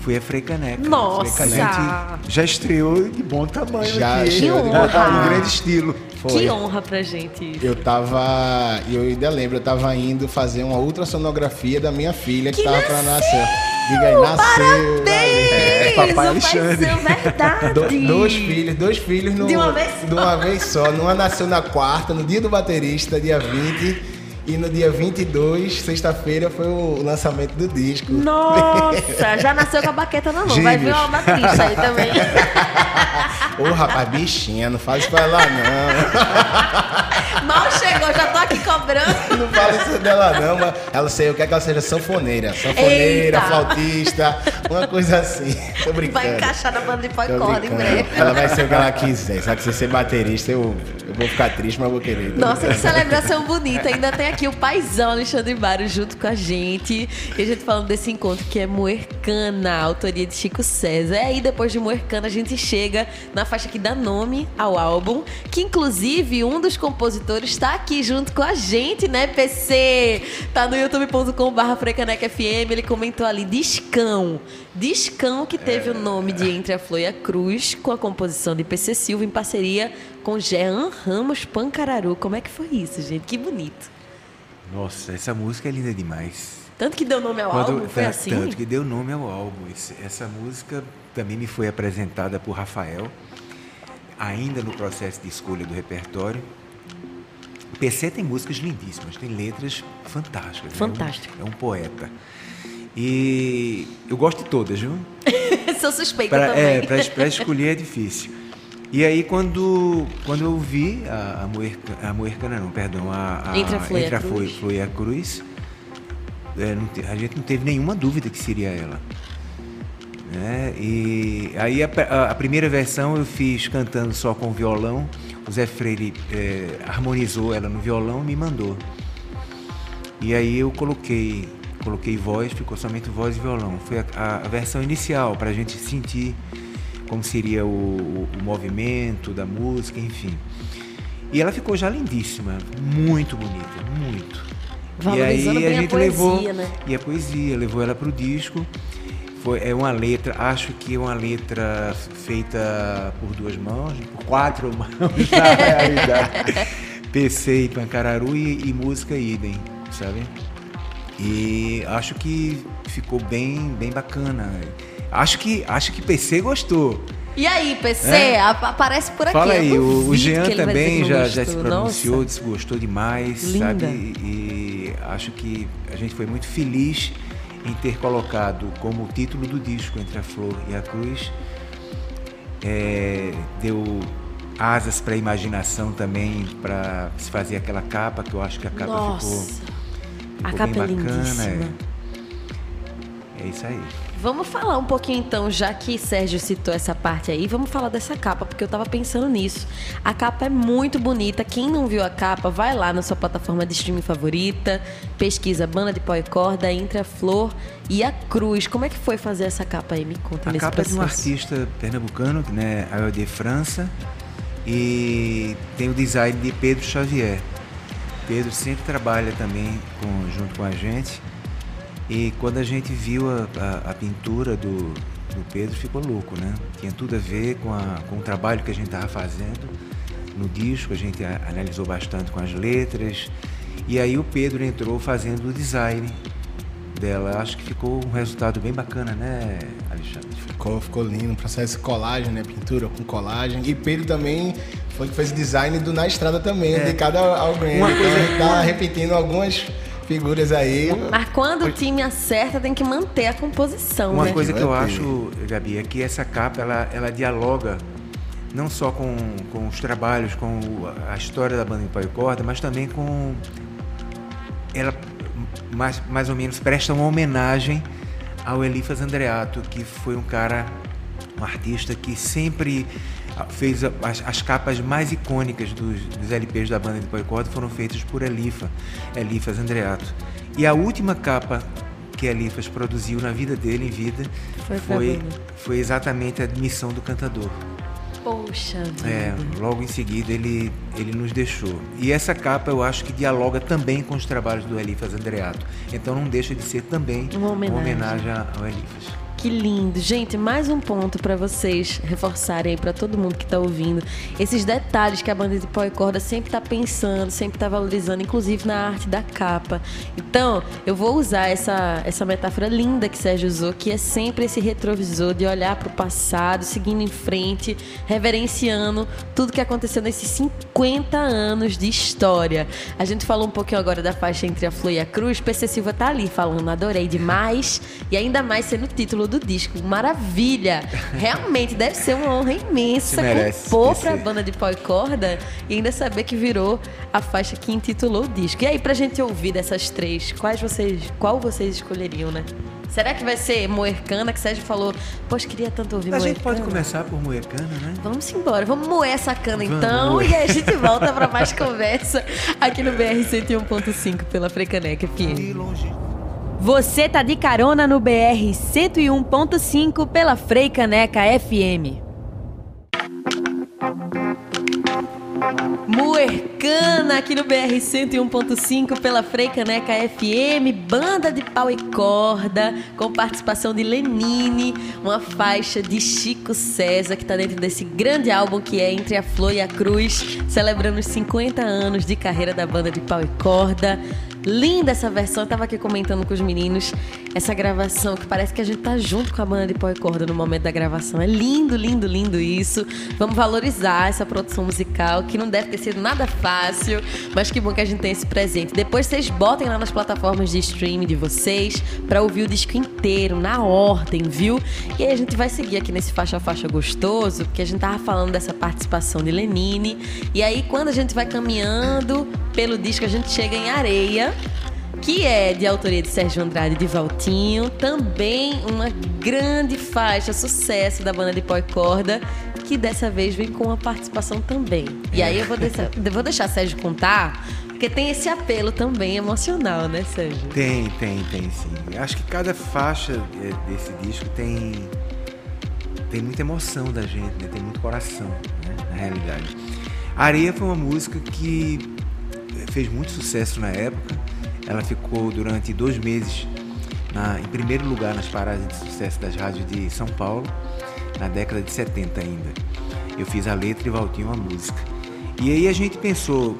foi a Freicaneca. Nossa! Freicaneca já estreou de bom tamanho já, aqui. Que honra! Em grande estilo. Foi. Que honra pra gente Eu tava, eu ainda lembro, eu tava indo fazer uma ultrassonografia da minha filha que, que tava nasceu. pra nascer. Diga aí, nasceu. Parabéns! É, papai Alexandre. verdade. Do, dois filhos, dois filhos no, de, uma vez de uma vez só. Uma nasceu na quarta, no dia do baterista, dia 20. E no dia 22, sexta-feira, foi o lançamento do disco. Nossa, já nasceu com a baqueta na mão. Vai ver uma matriz aí também. Ô, rapaz, bichinha, não faz isso pra ela, não. Mal chegou, já tô aqui cobrando. Não fala isso dela, não, mas ela sei, eu quero que ela seja sanfoneira. Sanfoneira, Eita. flautista, uma coisa assim. Tô brincando. Vai encaixar na banda de pó corda em breve. Ela vai ser o que ela quiser. Só que se você ser baterista, eu, eu vou ficar triste, mas vou querer. Nossa, que celebração bonita. Ainda tem aqui o paizão Alexandre Baro junto com a gente. E a gente falando desse encontro que é Moercana, autoria de Chico César. E aí, depois de Moercana, a gente chega na faixa que dá nome ao álbum, que inclusive um dos compositores está aqui junto com a gente, né, PC? Tá no youtube.com/barra FM. Ele comentou ali Discão. Discão que teve é... o nome de Entre a Flor e a Cruz, com a composição de PC Silva em parceria com Jean Ramos Pancararu. Como é que foi isso, gente? Que bonito. Nossa, essa música é linda demais. Tanto que deu nome ao Quando, álbum, foi assim? Tanto que deu nome ao álbum. Essa música também me foi apresentada por Rafael, ainda no processo de escolha do repertório. O PC tem músicas lindíssimas, tem letras fantásticas. Fantástico. Né? É, um, é um poeta. E eu gosto de todas, viu? Sou suspeita pra, também. É, para escolher é difícil. E aí quando, quando eu vi a, a, Moerca, a Moercana, não, perdão, a, a Entre a Flor, entre a e a Cruz, é, te, a gente não teve nenhuma dúvida que seria ela. Né? E aí a, a, a, primeira versão eu fiz cantando só com violão, o Zé Freire é, harmonizou ela no violão e me mandou. E aí eu coloquei, coloquei voz, ficou somente voz e violão. Foi a, a versão inicial para a gente sentir como seria o, o, o movimento da música, enfim. E ela ficou já lindíssima, muito bonita, muito. e aí a gente a poesia, levou né? e a poesia levou ela para o disco. Foi é uma letra, acho que é uma letra feita por duas mãos, por quatro mãos na realidade. PC e Pancararu e, e música idem, sabe? E acho que ficou bem bem bacana. Acho que, acho que PC gostou. E aí, PC, é? aparece por aqui. Fala aí, o, o Jean também já, já se pronunciou, Nossa. disse gostou demais, Linda. sabe? E acho que a gente foi muito feliz em ter colocado como título do disco Entre a Flor e a Cruz. É, deu asas para a imaginação também, para se fazer aquela capa, que eu acho que a capa ficou, ficou a capa bem é bacana. É. é isso aí. Vamos falar um pouquinho então, já que Sérgio citou essa parte aí, vamos falar dessa capa, porque eu tava pensando nisso. A capa é muito bonita. Quem não viu a capa, vai lá na sua plataforma de streaming favorita, pesquisa Banda de Pó e Corda, entre a Flor e a Cruz. Como é que foi fazer essa capa aí? Me conta A nesse capa processo. é de um artista pernambucano, né, de França, e tem o design de Pedro Xavier. Pedro sempre trabalha também com- junto com a gente. E quando a gente viu a, a- a pintura do, do Pedro, ficou louco, né? Tinha tudo a ver com, a- com o trabalho que a gente estava fazendo no disco, a gente analisou bastante com as letras. E aí o Pedro entrou fazendo o design dela. Acho que ficou um resultado bem bacana, né, Alexandre? Ficou, ficou lindo, um processo de colagem, né? Pintura com colagem. E Pedro também foi que fez o design do Na Estrada também, dedicado ao, ao Grammy. Uma Então coisa- a gente tá repetindo algumas figuras aí. Mas quando o time acerta, tem que manter a composição, Uma né? coisa que eu acho, Gabi, é que essa capa ela, ela dialoga não só com, com os trabalhos, com a história da banda e Corda, mas também com. Ela mais, mais ou menos presta uma homenagem ao Elifas Andreato, que foi um cara, um artista que sempre fez as, as capas mais icônicas dos, dos LPs da banda de e Corda foram feitas por Elifa, Elifas Andreato. E a última capa que Elifas produziu na vida dele, em vida, Foi foi, foi exatamente a admissão do cantador. Poxa vida. É, logo em seguida ele, ele nos deixou. E essa capa eu acho que dialoga também com os trabalhos do Elifas Andreato. Então não deixa de ser também Uma homenagem. homenagem ao Elifas. Que lindo. Gente, mais um ponto pra vocês reforçarem aí pra todo mundo que tá ouvindo. Esses detalhes que a banda de pó e corda sempre tá pensando, sempre tá valorizando, inclusive na arte da capa. Então, eu vou usar essa, essa metáfora linda que Sérgio usou, que é sempre esse retrovisor de olhar pro passado, seguindo em frente, reverenciando tudo que aconteceu nesses 50 anos de história. A gente falou um pouquinho agora da faixa entre a Flor e a Cruz. PC Silva tá ali falando, adorei demais. E ainda mais sendo o título do disco. Maravilha! Realmente deve ser uma honra imensa merece, compor PC. pra banda de pó e corda e ainda saber que virou a faixa que intitulou o disco. E aí, pra gente ouvir dessas três, quais vocês, qual vocês escolheriam, né? Será que vai ser Moercana, que Sérgio falou, poxa, queria tanto ouvir A Moercana? gente pode começar por Moecana, né? Vamos embora, vamos moer essa cana Vamos então e aí a gente volta pra mais conversa aqui no BR 101.5 pela Frecaneca FM. E longe. Você tá de carona no BR 101.5 pela Freicaneca FM. Muercana aqui no BR 101.5 pela Freicaneca FM, banda de pau e corda, com participação de Lenine, uma faixa de Chico César que está dentro desse grande álbum que é Entre a Flor e a Cruz, celebrando os 50 anos de carreira da banda de pau e corda. Linda essa versão, eu tava aqui comentando com os meninos essa gravação que parece que a gente tá junto com a banda de pó e corda no momento da gravação. É lindo, lindo, lindo isso. Vamos valorizar essa produção musical que não deve ter sido nada fácil, mas que bom que a gente tem esse presente. Depois vocês botem lá nas plataformas de streaming de vocês pra ouvir o disco inteiro na ordem, viu? E aí a gente vai seguir aqui nesse faixa a faixa gostoso, porque a gente tava falando dessa participação de Lenine. E aí quando a gente vai caminhando pelo disco, a gente chega em Areia, que é de autoria de Sérgio Andrade e de Valtinho, também uma grande faixa, sucesso da banda de pó e corda, que dessa vez vem com uma participação também. E aí eu vou deixar, vou deixar Sérgio contar, porque tem esse apelo também emocional, né, Sérgio? Tem, tem, tem sim. Acho que cada faixa desse disco tem tem muita emoção da gente, né? tem muito coração, né? na realidade. Areia foi uma música que fez muito sucesso na época. Ela ficou durante dois meses na- em primeiro lugar nas paradas de sucesso das rádios de São Paulo, na década de 70 ainda. Eu fiz a letra e Valtinho a música. E aí a gente pensou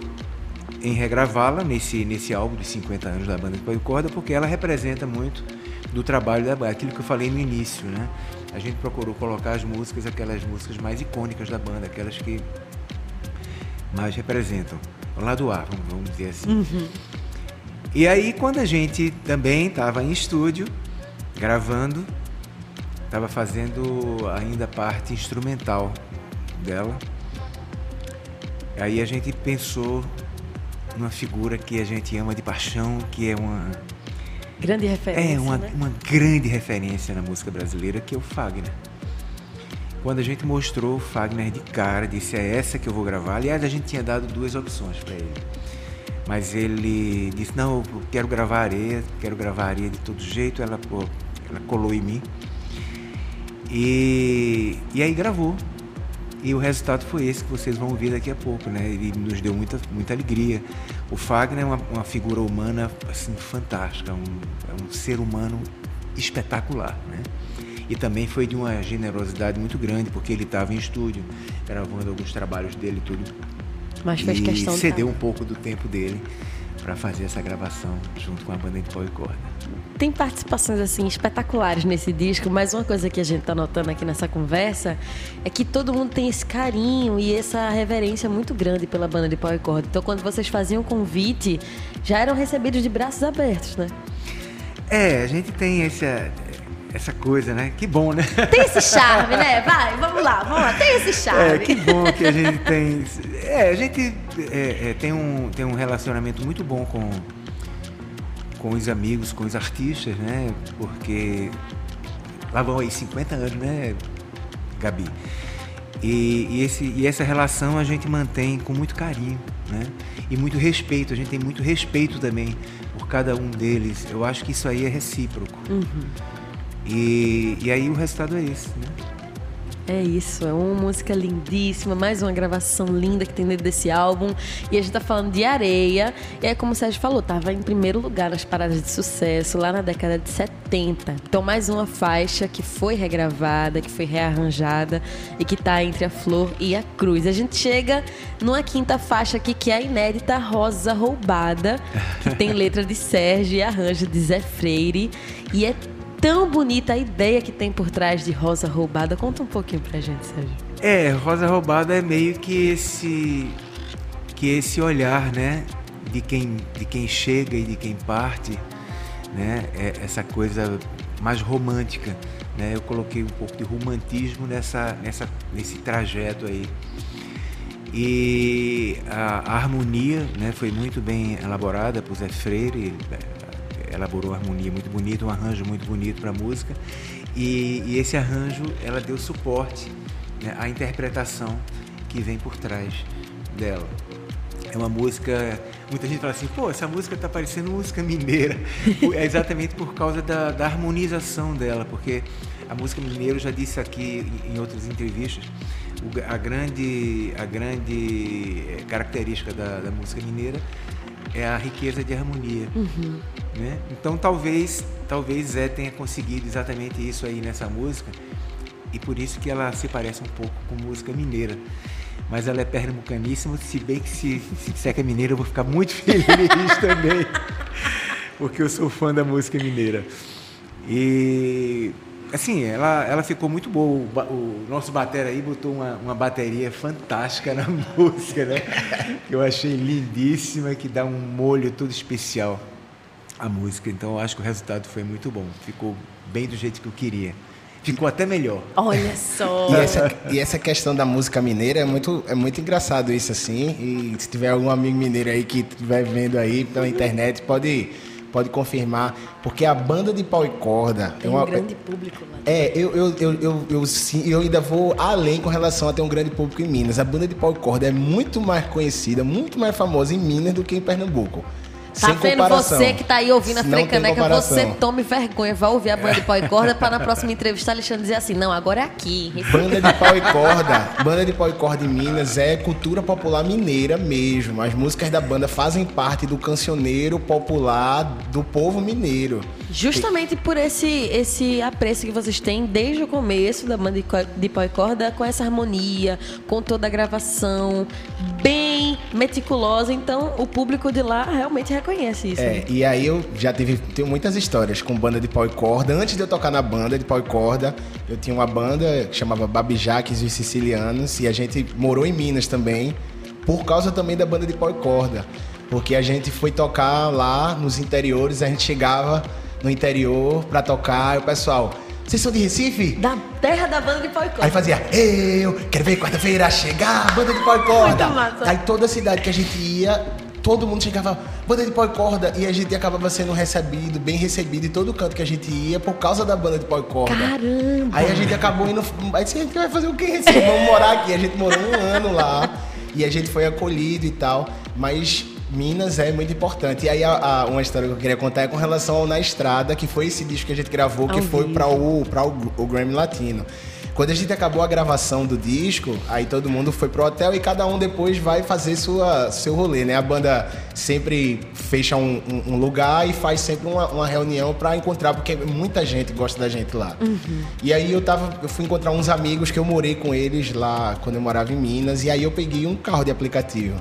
em regravá-la nesse, nesse álbum de 50 anos da banda de Corda, porque ela representa muito do trabalho da banda, aquilo que eu falei no início, né? A gente procurou colocar as músicas, aquelas músicas mais icônicas da banda, aquelas que mais representam. Lado A, vamos, dizer assim. E aí, quando a gente também estava em estúdio, gravando, estava fazendo ainda a parte instrumental dela. Aí a gente pensou numa figura que a gente ama de paixão, que é uma Grande referência. É, uma, né? uma grande referência na música brasileira, que é o Fagner. Quando a gente mostrou Fagner de cara, disse é essa que eu vou gravar. Aliás, a gente tinha dado duas opções para ele. Mas ele disse, não, eu quero gravar areia, quero gravar areia de todo jeito. Ela, pô, ela colou em mim. E, e aí gravou. E o resultado foi esse que vocês vão ouvir daqui a pouco, né? Ele nos deu muita, muita alegria. O Fagner é uma, uma figura humana assim fantástica, um, é um ser humano espetacular, né? E também foi de uma generosidade muito grande, porque ele estava em estúdio, gravando alguns trabalhos dele e tudo. Mas fez e questão de cedeu tá. um pouco do tempo dele para fazer essa gravação junto com a banda de pau e corda. Tem participações assim espetaculares nesse disco, mas uma coisa que a gente tá notando aqui nessa conversa é que todo mundo tem esse carinho e essa reverência muito grande pela banda de pau e corda. Então, quando vocês faziam o convite, já eram recebidos de braços abertos, né? É, a gente tem essa, essa coisa, né? Que bom, né? Tem esse charme, né? Vai, vamos lá, vamos lá. Tem esse charme. É, que bom que a gente tem. É, a gente é, é, tem, um, tem um relacionamento muito bom com, com os amigos, com os artistas, né? Porque lá vão aí 50 anos, né, Gabi? E, e, esse, e essa relação a gente mantém com muito carinho, né? E muito respeito. A gente tem muito respeito também por cada um deles. Eu acho que isso aí é recíproco. E, e aí o resultado é esse, né? É isso, é uma música lindíssima, mais uma gravação linda que tem dentro desse álbum. E a gente tá falando de areia. E é como o Sérgio falou, tava em primeiro lugar nas paradas de sucesso lá na década de 70. Então, mais uma faixa que foi regravada, que foi rearranjada e que tá entre a flor e a cruz. A gente chega numa quinta faixa aqui que é a inédita Rosa Roubada, que tem letra de Sérgio e arranjo de Zé Freire. E é tão bonita a ideia que tem por trás de Rosa Roubada. Conta um pouquinho pra gente, Sérgio. É, Rosa Roubada é meio que esse que esse olhar, né, de quem de quem chega e de quem parte, né, é essa coisa mais romântica, né? Eu coloquei um pouco de romantismo nessa nessa nesse trajeto aí. E a, a harmonia, né, foi muito bem elaborada por Zé Freire, elaborou uma harmonia muito bonita, um arranjo muito bonito para a música. E, e esse arranjo, ela deu suporte né, à interpretação que vem por trás dela. É uma música. Muita gente fala assim, pô, essa música tá parecendo música mineira. É exatamente por causa da, da harmonização dela, porque a música mineira, eu já disse aqui em outras entrevistas, a grande, a grande eh, característica da, da música mineira é a riqueza de harmonia. Né? Então talvez, talvez Zé tenha conseguido exatamente isso aí nessa música e por isso que ela se parece um pouco com música mineira. Mas ela é pernambucaníssima, se bem que se, se disser que é mineira eu vou ficar muito feliz também, porque eu sou fã da música mineira. E assim, ela, ela ficou muito boa. O, o nosso batera aí botou uma, uma bateria fantástica na música, né? Que eu achei lindíssima, que dá um molho todo especial à música. Então eu acho que o resultado foi muito bom. Ficou bem do jeito que eu queria. Ficou até melhor. Olha só. E essa, e essa questão da música mineira é muito, é muito engraçado isso assim. E se tiver algum amigo mineiro aí que estiver vendo aí pela internet, pode, pode confirmar. Porque a banda de pau e corda Tem é uma. um grande público lá. É, eu, eu, eu, eu, eu, sim, eu ainda vou além com relação a ter um grande público em Minas. A banda de pau e corda é muito mais conhecida, muito mais famosa em Minas do que em Pernambuco. Tá Sem vendo comparação. você que tá aí ouvindo a Frecaneca, você tome vergonha, vai ouvir a banda de pau e corda para na próxima entrevista Alexandre dizer assim, não, agora é aqui. Banda de pau e corda. Banda de pau e corda em Minas é cultura popular mineira mesmo. As músicas da banda fazem parte do cancioneiro popular do povo mineiro. Justamente por esse, esse apreço que vocês têm desde o começo da banda de pau e corda, com essa harmonia, com toda a gravação, bem meticulosa. Então, o público de lá realmente reconhece isso. né? É, e aí eu já tive tenho muitas histórias com banda de pau e corda. Antes de eu tocar na banda de pau e corda, eu tinha uma banda que chamava Babijaques e os Sicilianos e a gente morou em Minas também, por causa também da banda de pau e corda. Porque a gente foi tocar lá nos interiores, a gente chegava no interior pra tocar, e o pessoal, vocês são de Recife? Da terra da banda de pau e corda. Aí fazia, eu quero ver quarta-feira chegar, banda de pau e corda. Muito massa. Aí toda cidade que a gente ia, todo mundo chegava, banda de pau e corda, e a gente acabava sendo recebido, bem recebido em todo canto que a gente ia por causa da banda de pau e corda. Caramba! Aí a gente acabou indo. Aí disse, a gente vai fazer o quê? Recife? Vamos morar aqui. A gente morou um ano lá e a gente foi acolhido e tal. Mas Minas é muito importante. E aí a, a- uma história que eu queria contar é com relação ao Na Estrada, que foi esse disco que a gente gravou, que Ao foi vivo. para o, pra o, o Grammy Latino. Quando a gente acabou a gravação do disco, aí todo mundo foi pro hotel e cada um depois vai fazer sua, seu rolê, né? A banda sempre fecha um, um- um lugar e faz sempre uma, uma reunião para encontrar, porque muita gente gosta da gente lá. E aí eu tava, eu fui encontrar uns amigos que eu morei com eles lá quando eu morava em Minas, e aí eu peguei um carro de aplicativo.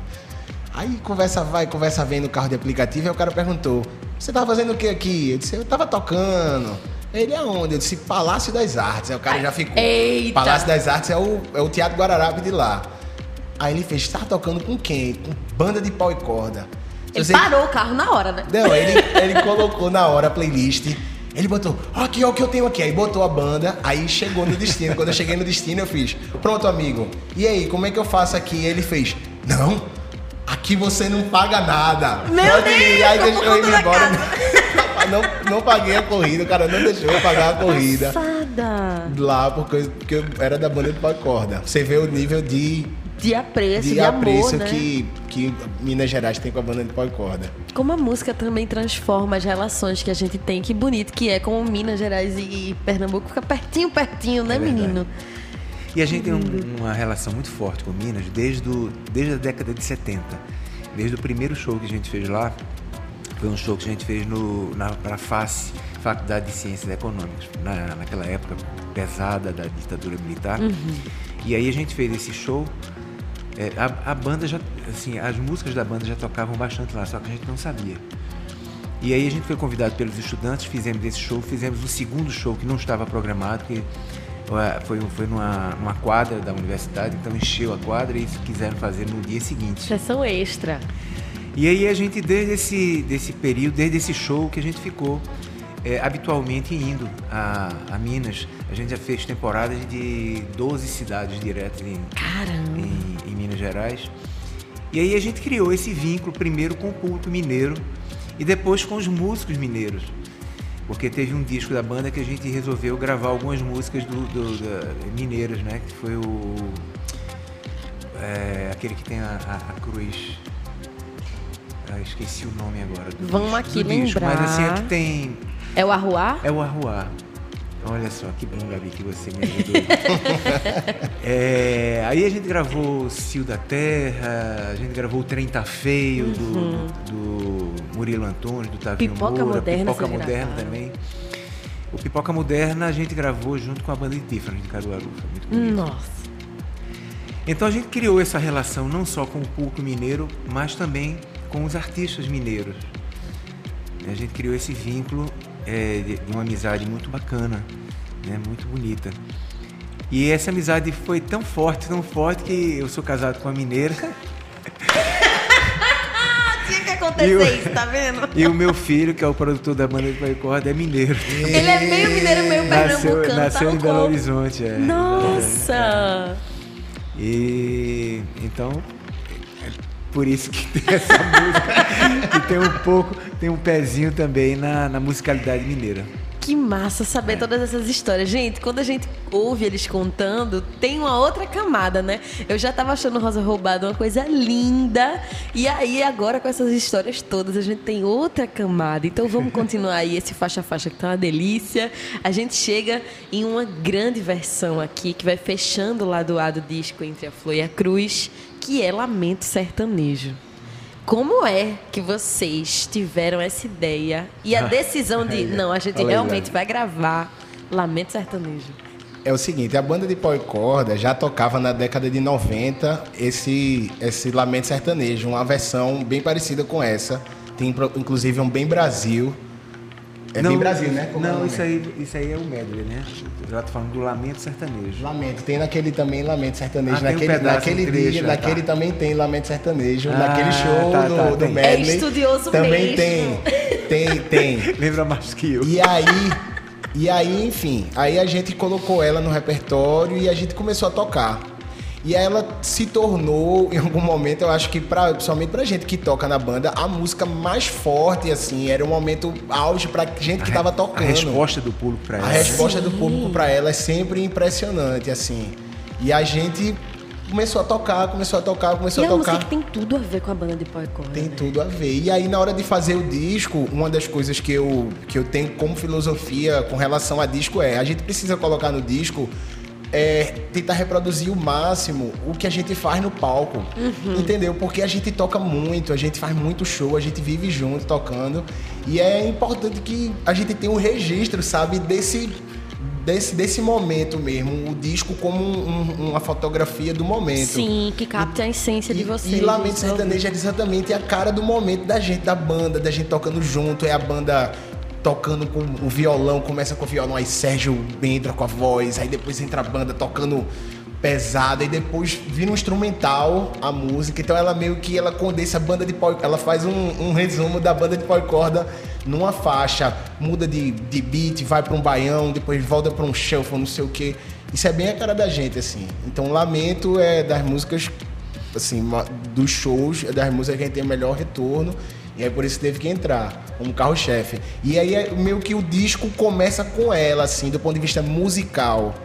Aí conversa vai, conversa vem no carro de aplicativo, e o cara perguntou: Você tava fazendo o que aqui? Eu disse: Eu tava tocando. Ele é onde? Eu disse: Palácio das Artes. Aí o cara já ficou. Eita! Palácio das Artes é o, é o Teatro Guararapi de lá. Aí ele fez: Tá tocando com quem? Com banda de pau e corda. Ele Você- parou o carro na hora, né? não, ele, ele colocou na hora a playlist. Ele botou, ó, aqui, ó, o que eu tenho aqui. Aí botou a banda, aí chegou no destino. Quando eu cheguei no destino, eu fiz, pronto, amigo. E aí, como é que eu faço aqui? Ele fez, não, aqui você não paga nada. Meu Pode ir. Deus, Aí como deixou eu ir embora. não, não paguei a corrida, o cara não deixou eu pagar a corrida. Passada. Lá, porque, porque eu era da banda de e corda. Você vê o nível de, De apreço, de, de amor, apreço né? que, que Minas Gerais tem com a banda de pau e corda. Como a música também transforma as relações que a gente tem. Que bonito que é como Minas Gerais e Pernambuco fica pertinho, pertinho, né, É menino? E a gente tem um- uma relação muito forte com Minas desde, o- desde a década de 70. Desde o primeiro show que a gente fez lá, foi um show que a gente fez no, na pra FACE, Faculdade de Ciências Econômicas, na, naquela época pesada da ditadura militar. E aí a gente fez esse show. é, a, a banda já, assim, as músicas da banda já tocavam bastante lá, só que a gente não sabia. E aí a gente foi convidado pelos estudantes, fizemos esse show, fizemos um segundo show que não estava programado, que foi, foi numa, numa quadra da universidade, então encheu a quadra e quiseram fazer no dia seguinte. Sessão extra. E aí a gente, desde esse desse período, desde esse show que a gente ficou é, habitualmente indo a, a Minas, a gente já fez temporadas de 12 cidades diretas em, em, em Minas Gerais. E aí a gente criou esse vínculo primeiro com o público mineiro e depois com os músicos mineiros. Porque teve um disco da banda que a gente resolveu gravar algumas músicas do, do- da- mineiras, né? Que foi o. é, aquele que tem a, a- a cruz. Ah, esqueci o nome agora. do Vamos disco- aqui do disco, Mas assim, é lembrar. que tem. É o Arruá? É o Arruá. Olha só, que bom, Gabi, que você me ajudou. É, aí a gente gravou Cio da Terra, a gente gravou O Trem Tá Feio, do, do Murilo Antunes, do Tavinho Uhum. Pipoca Moura, Moderna Pipoca Moderna também. O Pipoca Moderna a gente gravou junto com a banda de Tiffany de Caruaru, foi muito bonito. Nossa. Então a gente criou essa relação não só com o público mineiro, mas também com os artistas mineiros. A gente criou esse vínculo é, de, uma amizade muito bacana, né, muito bonita. E essa amizade foi tão forte, tão forte que eu sou casado com uma mineira Tinha que acontecer o- isso, tá vendo? e o meu filho, que é o produtor da banda de Pai Corda, é mineiro. Ele é meio mineiro, meio Nasceu, pernambucano, nasceu tá em Belo. Horizonte. É. Nossa! E então é por isso que tem essa música que tem um pouco, tem um pezinho também na, na musicalidade mineira. Que massa saber todas essas histórias. Gente, quando a gente ouve eles contando, tem uma outra camada, né? Eu já tava achando Rosa Roubada uma coisa linda. E aí, agora com essas histórias todas, a gente tem outra camada. Então vamos continuar aí esse faixa-faixa que tá uma delícia. A gente chega em uma grande versão aqui, que vai fechando o lado A do disco entre a Flor e a Cruz, que é Lamento Sertanejo. Como é que vocês tiveram essa ideia e a decisão de, não, a gente aí, realmente vai gravar Lamento Sertanejo? É o seguinte, a banda de pau e corda já tocava na década de 90 esse, esse Lamento Sertanejo, uma versão bem parecida com essa. Tem inclusive um Bem Brasil. É Bem Brasil, né? Como é não, nome? isso aí, isso aí é o medley, né? Eu já tô falando do Lamento Sertanejo. Lamento, tem naquele também Lamento Sertanejo. Ah, tem um naquele naquele trecho, dia, ah, naquele tá. também tem Lamento Sertanejo. Ah, naquele show tá, do, tá, do tem. medley. É estudioso Também mesmo. tem. Tem, tem. Lembra mais que eu? E aí, e aí, enfim, aí a gente colocou ela no repertório e a gente começou a tocar. E ela se tornou, em algum momento, eu acho que pra, principalmente pra gente que toca na banda, a música mais forte, assim, era um momento auge pra gente que tava tocando. A resposta do público para ela. A resposta do público pra ela é sempre impressionante, assim. E a gente começou a tocar, começou a tocar, começou E a uma música tocar. que tem tudo a ver com a banda de pó e corda. Tem né? tudo a ver. E aí, na hora de fazer o disco, uma das coisas que eu, que eu tenho como filosofia com relação a disco é: a gente precisa colocar no disco. É, tentar reproduzir o máximo o que a gente faz no palco. Uhum. Entendeu? Porque a gente toca muito, a gente faz muito show, a gente vive junto tocando. E é importante que a gente tenha um registro, sabe, desse. Desse, desse momento mesmo, o disco como um- uma fotografia do momento. Sim, que capta a essência de E- vocês. E Lamento Sertanejo é exatamente a cara do momento da gente, da banda, da gente tocando junto. É a banda tocando com o violão, começa com o violão, aí Sérgio entra com a voz, aí depois entra a banda tocando pesada, e depois vira um instrumental a música. Então ela meio que ela condensa a banda de pau, ela faz um, um resumo da banda de pau e corda numa faixa, muda de, de beat, vai para um baião, depois volta para um shuffle, não sei o que. Isso é bem a cara da gente, assim. Então Lamento é das músicas assim, dos shows, é das músicas que a gente tem o melhor retorno. E aí por isso teve que entrar como carro-chefe. E aí é meio que o disco começa com ela, assim, do ponto de vista musical.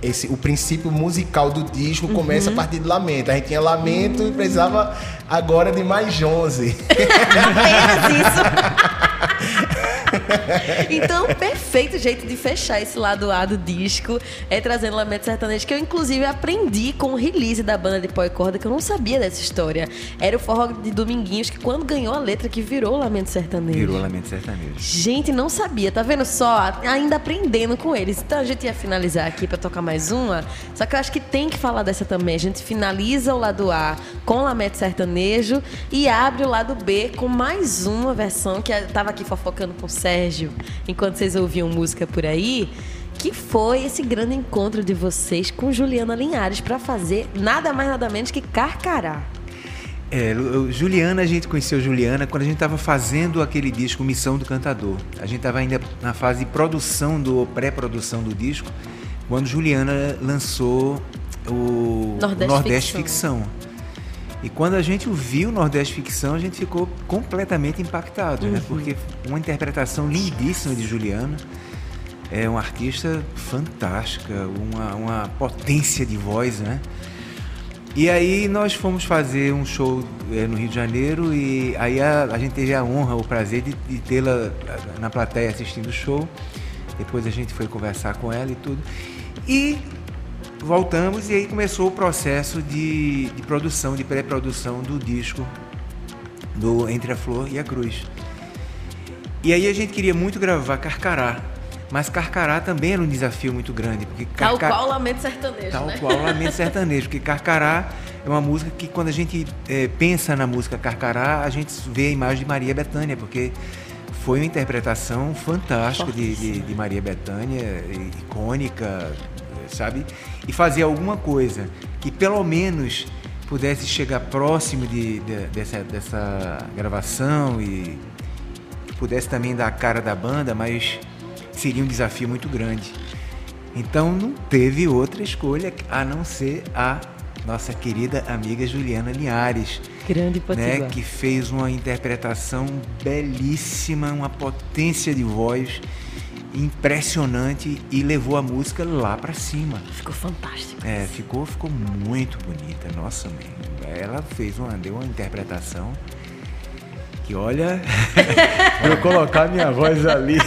Esse, o princípio musical do disco começa a partir de Lamento. A gente tinha Lamento e precisava agora de mais 11. Apenas isso. então, perfeito jeito de fechar esse lado A do disco é trazendo Lamento Sertanejo, que eu inclusive aprendi com o release da banda de pó e corda, que eu não sabia dessa história. Era o forró de Dominguinhos, que quando ganhou a letra que virou Lamento Sertanejo. Virou Lamento Sertanejo. Gente, não sabia, tá vendo só? Ainda aprendendo com eles. Então a gente ia finalizar aqui pra tocar mais uma. Só que eu acho que tem que falar dessa também. A gente finaliza o lado A com Lamento Sertanejo e abre o lado B com mais uma versão que eu tava aqui fofocando com o Sérgio enquanto vocês ouviam música por aí. Que foi esse grande encontro de vocês com Juliana Linhares pra fazer nada mais nada menos que Carcará. É, Juliana, a gente conheceu Juliana quando a gente estava fazendo aquele disco Missão do Cantador. A gente estava ainda na fase de produção, do pré-produção do disco, quando Juliana lançou o Nordeste Nordeste, Ficção. Ficção. E quando a gente ouviu o Nordeste Ficção, a gente ficou completamente impactado, né? Porque uma interpretação lindíssima de Juliana. É uma artista fantástica, uma, uma potência de voz, né? E aí nós fomos fazer um show eh, no Rio de Janeiro e aí a, a gente teve a honra, o prazer de, de tê-la eh, na plateia assistindo o show. Depois a gente foi conversar com ela e tudo. E voltamos e aí começou o processo de, de produção, de pré-produção do disco do Entre a Flor e a Cruz. E aí a gente queria muito gravar Carcará, mas Carcará também era um desafio muito grande, porque Tal qual Lamento Sertanejo, Tal né? qual Lamento Sertanejo, porque Carcará é uma música que quando a gente eh, pensa na música Carcará, a gente vê a imagem de Maria Bethânia, porque foi uma interpretação fantástica de, de- de Maria Bethânia, i- icônica, sabe? E fazer alguma coisa que pelo menos pudesse chegar próximo de, de- dessa, dessa gravação e que pudesse também dar a cara da banda, mas seria um desafio muito grande. Então não teve outra escolha a não ser a nossa querida amiga Juliana Linhares, Grande né, que fez uma interpretação belíssima, uma potência de voz impressionante e levou a música lá pra cima. Ficou fantástico. É, ficou, ficou muito bonita. Nossa, man. Ela fez uma, deu uma interpretação que olha, eu colocar minha voz ali.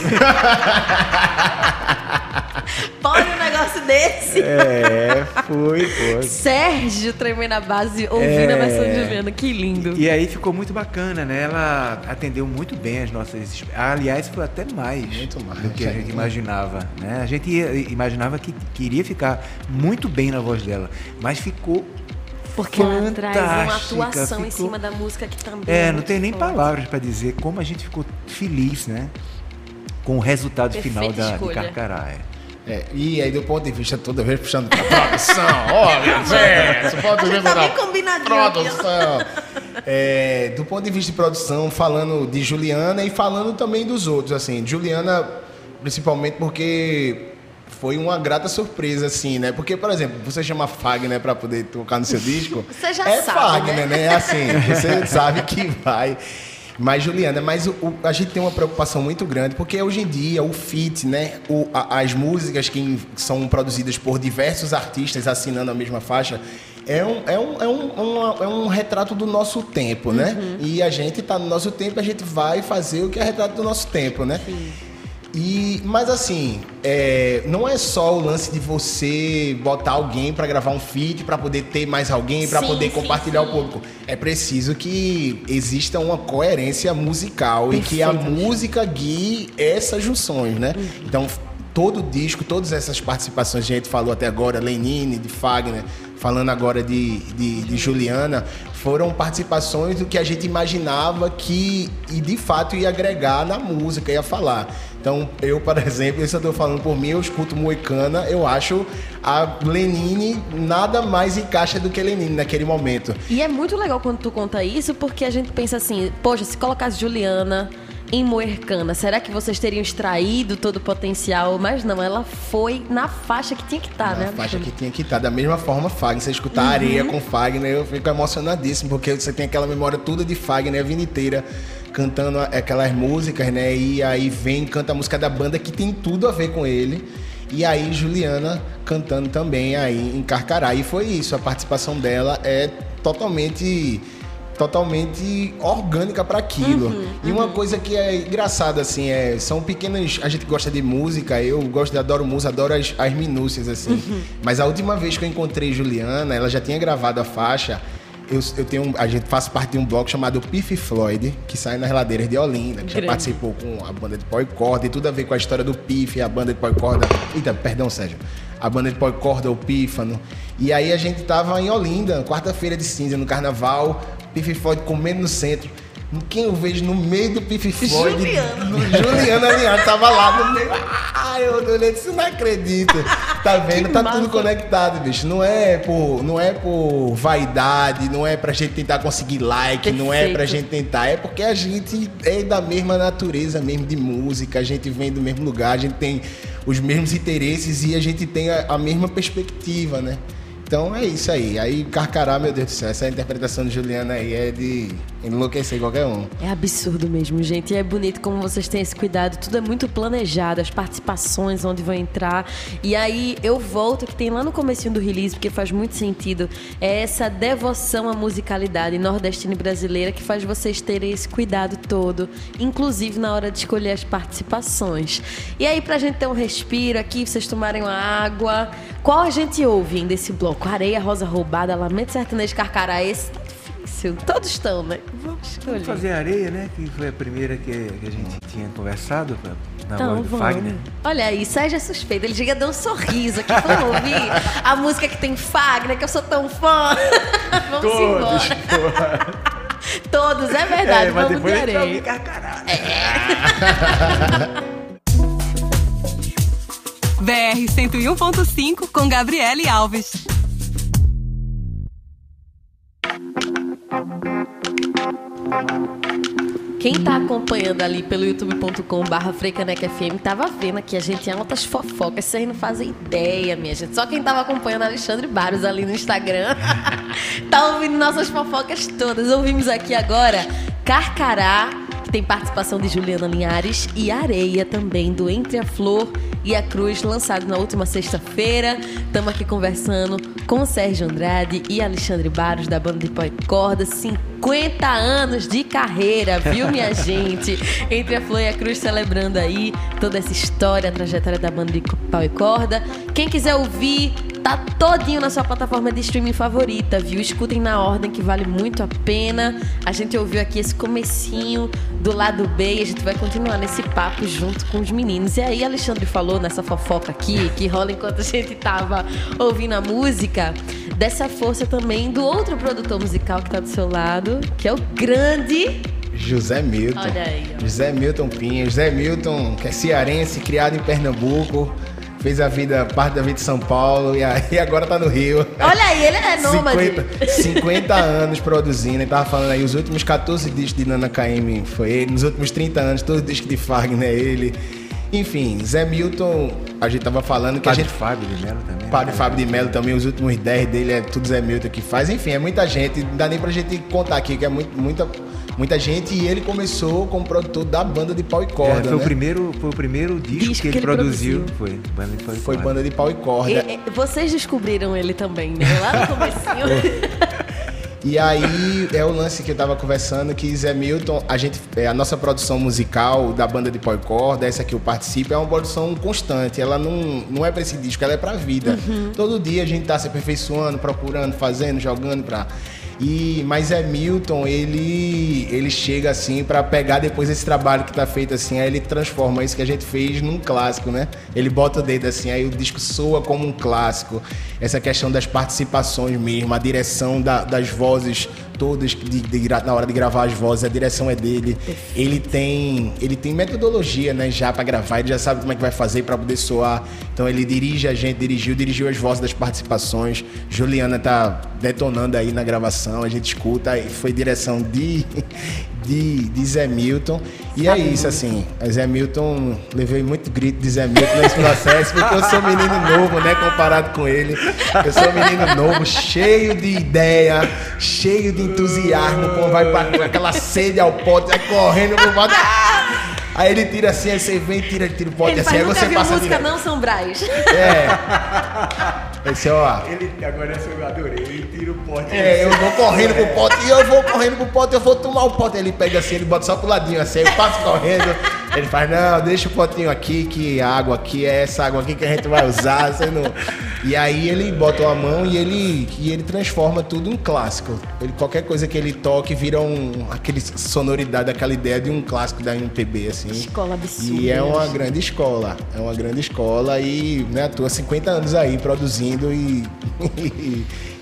Pode negócio desse? É, foi, foi. Sérgio tremendo na base, ouvindo a É. versão de Juliana. Que lindo. E aí ficou muito bacana, né? Ela atendeu muito bem as nossas. Aliás, foi até mais, Muito mais, do que a gente imaginava, né? A gente imaginava que queria ficar muito bem na voz dela, mas ficou Porque ela traz uma fantástica, atuação em ficou- cima da música que também. É, não muito tem nem forte. palavras para dizer como a gente ficou feliz, né? Com o resultado Perfeita final da, de escolha. Carcará. é. É, e aí, do ponto de vista, toda vez puxando pra produção, olha, velho, do ponto de vista tá da produção. É, do ponto de vista de produção, falando de Juliana e falando também dos outros, assim, Juliana, principalmente porque foi uma grata surpresa, assim, né? Porque, por exemplo, você chama Fagner para poder tocar no seu disco. Você já é sabe, Fagner, né? né? É assim, você sabe que vai. Mas, Juliana, mas o, o, a gente tem uma preocupação muito grande, porque hoje em dia o fit, né? O, a, as músicas que são produzidas por diversos artistas assinando a mesma faixa, é um, é um, é um, uma, é um retrato do nosso tempo, né? E a gente está no nosso tempo, a gente vai fazer o que é retrato do nosso tempo, né? Sim. E, mas assim, é, não é só o lance de você botar alguém para gravar um feat, para poder ter mais alguém, para poder sim, compartilhar sim. o público. É preciso que exista uma coerência musical e que a Perfeito, música guie essas junções, né? Então, todo o disco, todas essas participações que a gente falou até agora, Lenine, de Fagner, falando agora de, de, de Juliana, foram participações do que a gente imaginava que, e de fato, ia agregar na música, ia falar. Então, eu, por exemplo, isso eu estou falando por mim, eu escuto Moicana, eu acho a Lenine nada mais encaixa do que Lenine naquele momento. E é muito legal quando tu conta isso, porque a gente pensa assim, poxa, se colocasse Juliana em Moercana, será que vocês teriam extraído todo o potencial? Mas não, ela foi na faixa que tinha que estar, né? A faixa que tinha que estar. Da mesma forma, Fagner. Você escutar areia com Fagner, eu fico emocionadíssimo, porque você tem aquela memória toda de Fagner a vida inteira cantando aquelas músicas, né? E aí vem, canta a música da banda que tem tudo a ver com ele. E aí Juliana cantando também aí em Carcará. E foi isso, a participação dela é totalmente totalmente orgânica para aquilo. e uma coisa que é engraçada assim, é são pequenas, a gente gosta de música, eu gosto de adoro música, adoro as, as minúcias assim. Mas a última vez que eu encontrei Juliana, ela já tinha gravado a faixa eu, eu tenho um- a gente faz parte de um blog chamado Piff Floyd, que sai nas ladeiras de Olinda, que já Grande. participou com a banda de pó e corda, e tudo a ver com a história do Piff, a banda de pó e corda. Eita, perdão, Sérgio. A banda de pó e corda, o Pífano. E aí a gente tava em Olinda, quarta-feira de cinza, no carnaval, Piff Floyd comendo no centro. Quem eu vejo no meio do Piff Floyd? Juliana. no- Juliana Alinhar tava lá no meio. Ai, eu olhei disse, não acredito. Tá vendo? Que tá massa. tudo conectado, bicho. Não é por, não é por vaidade, não é pra gente tentar conseguir like, não é pra Perfeito. gente tentar, é porque a gente é da mesma natureza mesmo de música, a gente vem do mesmo lugar, a gente tem os mesmos interesses e a gente tem a, a mesma perspectiva, né? Então é isso aí. Aí Carcará, meu Deus do céu, essa interpretação de Juliana aí é de enlouquecer qualquer um. É absurdo mesmo, gente. E é bonito como vocês têm esse cuidado. Tudo é muito planejado, as participações onde vão entrar. E aí eu volto que tem lá no comecinho do release, porque faz muito sentido. É essa devoção à musicalidade nordestina e brasileira que faz vocês terem esse cuidado todo, inclusive na hora de escolher as participações. E aí, pra gente ter um respiro aqui, vocês tomarem uma água. Qual a gente ouve desse bloco? Areia, Rosa Roubada, Lamento Sertanejo, Carcará. Esse tá difícil. Todos estão, né? Vamos escolher. Vamos fazer areia, né? Que foi a primeira que, que a gente tinha conversado na Então, voz do vamos. Fagner. Olha aí, Sérgio é suspeito. Ele chega a dar um sorriso aqui. Vamos ouvir a música que tem Fagner, que eu sou tão fã. vamos embora. Todos, é verdade. É, mas vamos depois de areia. Carcará. BR 101.5 com Gabriele Alves. Quem tá acompanhando ali pelo youtube.com barra Freicaneca FM tava vendo que a gente tinha altas fofocas, vocês não fazem ideia, minha gente. Só quem tava acompanhando Alexandre Barros ali no Instagram tá ouvindo nossas fofocas todas. Ouvimos aqui agora Carcará, tem participação de Juliana Linhares, e Areia também, do Entre a Flor e a Cruz, lançado na última sexta-feira. Estamos aqui conversando com Sérgio Andrade e Alexandre Barros, da banda de pó e corda. 50 anos de carreira, viu, minha gente? Entre a Flor e a Cruz, celebrando aí toda essa história, a trajetória da banda de pau e corda. Quem quiser ouvir, tá todinho na sua plataforma de streaming favorita, viu? Escutem na ordem que vale muito a pena. A gente ouviu aqui esse comecinho do lado B e a gente vai continuar nesse papo junto com os meninos. E aí, Alexandre falou nessa fofoca aqui, que rola enquanto a gente tava ouvindo a música, dessa força também do outro produtor musical que tá do seu lado, que é o grande. José Milton. Olha aí, ó. José Milton Pinho. José Milton, que é cearense, criado em Pernambuco, fez a vida, parte da vida de São Paulo e aí agora tá no Rio. Olha aí, ele é nômade. 50, 50 anos produzindo, ele tava falando aí, os últimos 14 discos de Nana KM foi ele, nos últimos 30 anos, todos os discos de Fagner é ele. Enfim, Zé Milton, a gente tava falando que Padre a gente. Fábio de Mello também. Padre né? Fábio de Mello também, os últimos 10 dele é tudo Zé Milton que faz. Enfim, é muita gente. Não dá nem pra gente contar aqui, que é muito, muita, muita gente. E ele começou como produtor da banda de pau e É, corda. foi, né? o primeiro, foi o primeiro disco, Disco que ele, que ele produziu. produziu. Foi, banda de Pau e Foi Corda. banda de pau e corda. E- e- vocês descobriram ele também, né? Lá no comecinho. E aí é o lance que eu tava conversando que Zé Milton, a gente, é, a nossa produção musical da banda de pau e corda, essa que eu participo, é uma produção constante. Ela não, não é pra esse disco, ela é pra vida. Todo dia a gente tá se aperfeiçoando, procurando, fazendo, jogando pra. E, mas Zé Milton, ele, ele chega assim pra pegar depois esse trabalho que tá feito assim, aí ele transforma isso que a gente fez num clássico, né? Ele bota o dedo assim, aí o disco soa como um clássico. Essa questão das participações mesmo, a direção da- das vozes todas de- de na hora de gravar as vozes, a direção é dele. Ele tem, ele tem metodologia, né, já pra gravar, ele já sabe como é que vai fazer pra poder soar. Então ele dirige a gente, dirigiu, dirigiu as vozes das participações. Juliana tá detonando aí na gravação, a gente escuta, e foi direção de de, de Zé Milton. E é isso, assim, Zé Milton, levei muito grito de Zé Milton nesse processo, porque eu sou um menino novo, né, comparado com ele. Eu sou um menino novo, cheio de ideia, cheio de entusiasmo, quando vai com aquela sede ao pote, vai correndo pro pote. Aí ele tira assim, aí você vem, tira, tira o pote Ele assim, faz aí nunca você viu passa música direto. não, São Brás. É. Esse, ó. Ele, agora essa eu adorei, ele tira o pote. É, eu vou correndo pro pote e eu vou correndo pro pote, eu vou tomar o pote. Ele pega assim, ele bota só pro ladinho assim, eu passo correndo. Ele faz, não, deixa o potinho aqui, que a água aqui é essa água aqui que a gente vai usar. Você não... E aí ele bota a mão e ele, e ele transforma tudo em clássico. Ele, qualquer coisa que ele toque vira um, aquele sonoridade, aquela ideia de um clássico da MPB, assim. Escola absurda. E é uma grande escola, é uma grande escola e né, atua 50 anos aí produzindo e,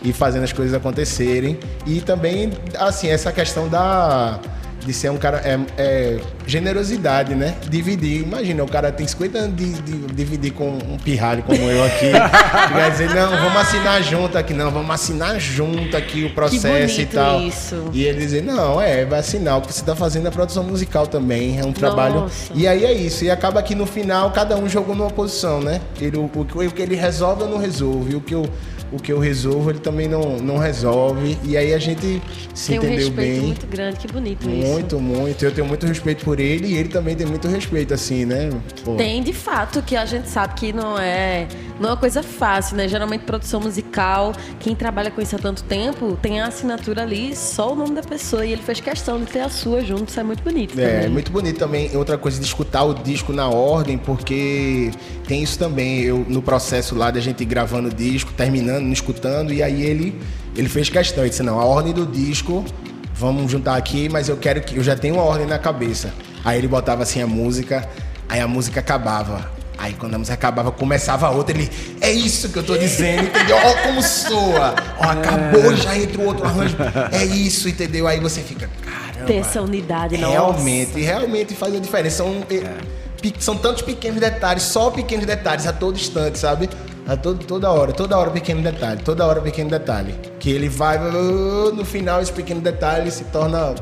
e, fazendo as coisas acontecerem. E também, assim, essa questão da de ser um cara. É, é generosidade, né? Dividir. Imagina, o cara tem 50 anos de, de dividir com um pirralho como eu aqui. vai dizer, não, vamos assinar junto aqui, não, vamos assinar junto aqui o processo e tal. isso. E ele dizer, não, é, vai assinar. O que você tá fazendo é produção musical também. É um trabalho. Nossa. E aí é isso. E acaba que no final cada um jogou numa posição, né? Ele, o, o, que- o que ele resolve, eu não resolvo. E o que eu, o que eu resolvo, ele também não, não resolve. E aí a gente se Tem um entendeu respeito bem. muito grande, que bonito isso. Muito, muito. Eu tenho muito respeito por ele e ele também tem muito respeito, assim, né? Pô. Tem de fato que a gente sabe que não é, não é uma coisa fácil, né? Geralmente produção musical, quem trabalha com isso há tanto tempo, tem a assinatura ali, só o nome da pessoa. E ele fez questão de ter a sua junto, isso é muito bonito. É, também. muito bonito também. Outra coisa de escutar o disco na ordem, porque tem isso também. Eu no processo lá da gente gravando o disco, terminando, escutando, e aí ele ele fez questão. Ele disse: "Não, a ordem do disco, vamos juntar aqui, mas eu quero que eu já tenho uma ordem na cabeça". Aí ele botava assim a música, aí a música acabava. Aí quando a música acabava, começava a outra, ele, é isso que eu tô dizendo, entendeu? Ó como soa. Ó, acabou, já entra o outro arranjo. É isso, entendeu? Aí você fica, caramba. Ter essa unidade, nossa. Realmente, realmente faz a diferença. São, eh, pe- são tantos pequenos detalhes, só pequenos detalhes a todo instante, sabe? A todo, toda hora, toda hora pequeno detalhe, toda hora pequeno detalhe. Que ele vai, no final, esse pequeno detalhe se torna.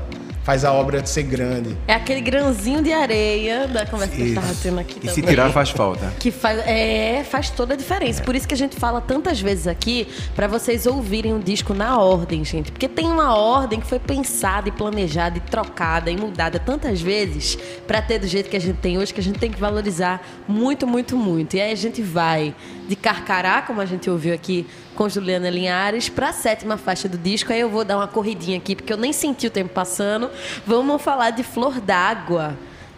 Faz a obra ser grande. É aquele grãozinho de areia da conversa que a gente tava Isso. tendo aqui E se também. tirar faz falta. Que faz, é, faz toda a diferença. Por isso que a gente fala tantas vezes aqui pra vocês ouvirem o disco na ordem, gente. Porque tem uma ordem que foi pensada e planejada e trocada e mudada tantas vezes pra ter do jeito que a gente tem hoje que a gente tem que valorizar muito, muito, muito. E aí a gente vai de Carcará, como a gente ouviu aqui com Juliana Linhares, pra sétima faixa do disco. Aí eu vou dar uma corridinha aqui porque eu nem senti o tempo passando. Vamos falar de Flor d'Água,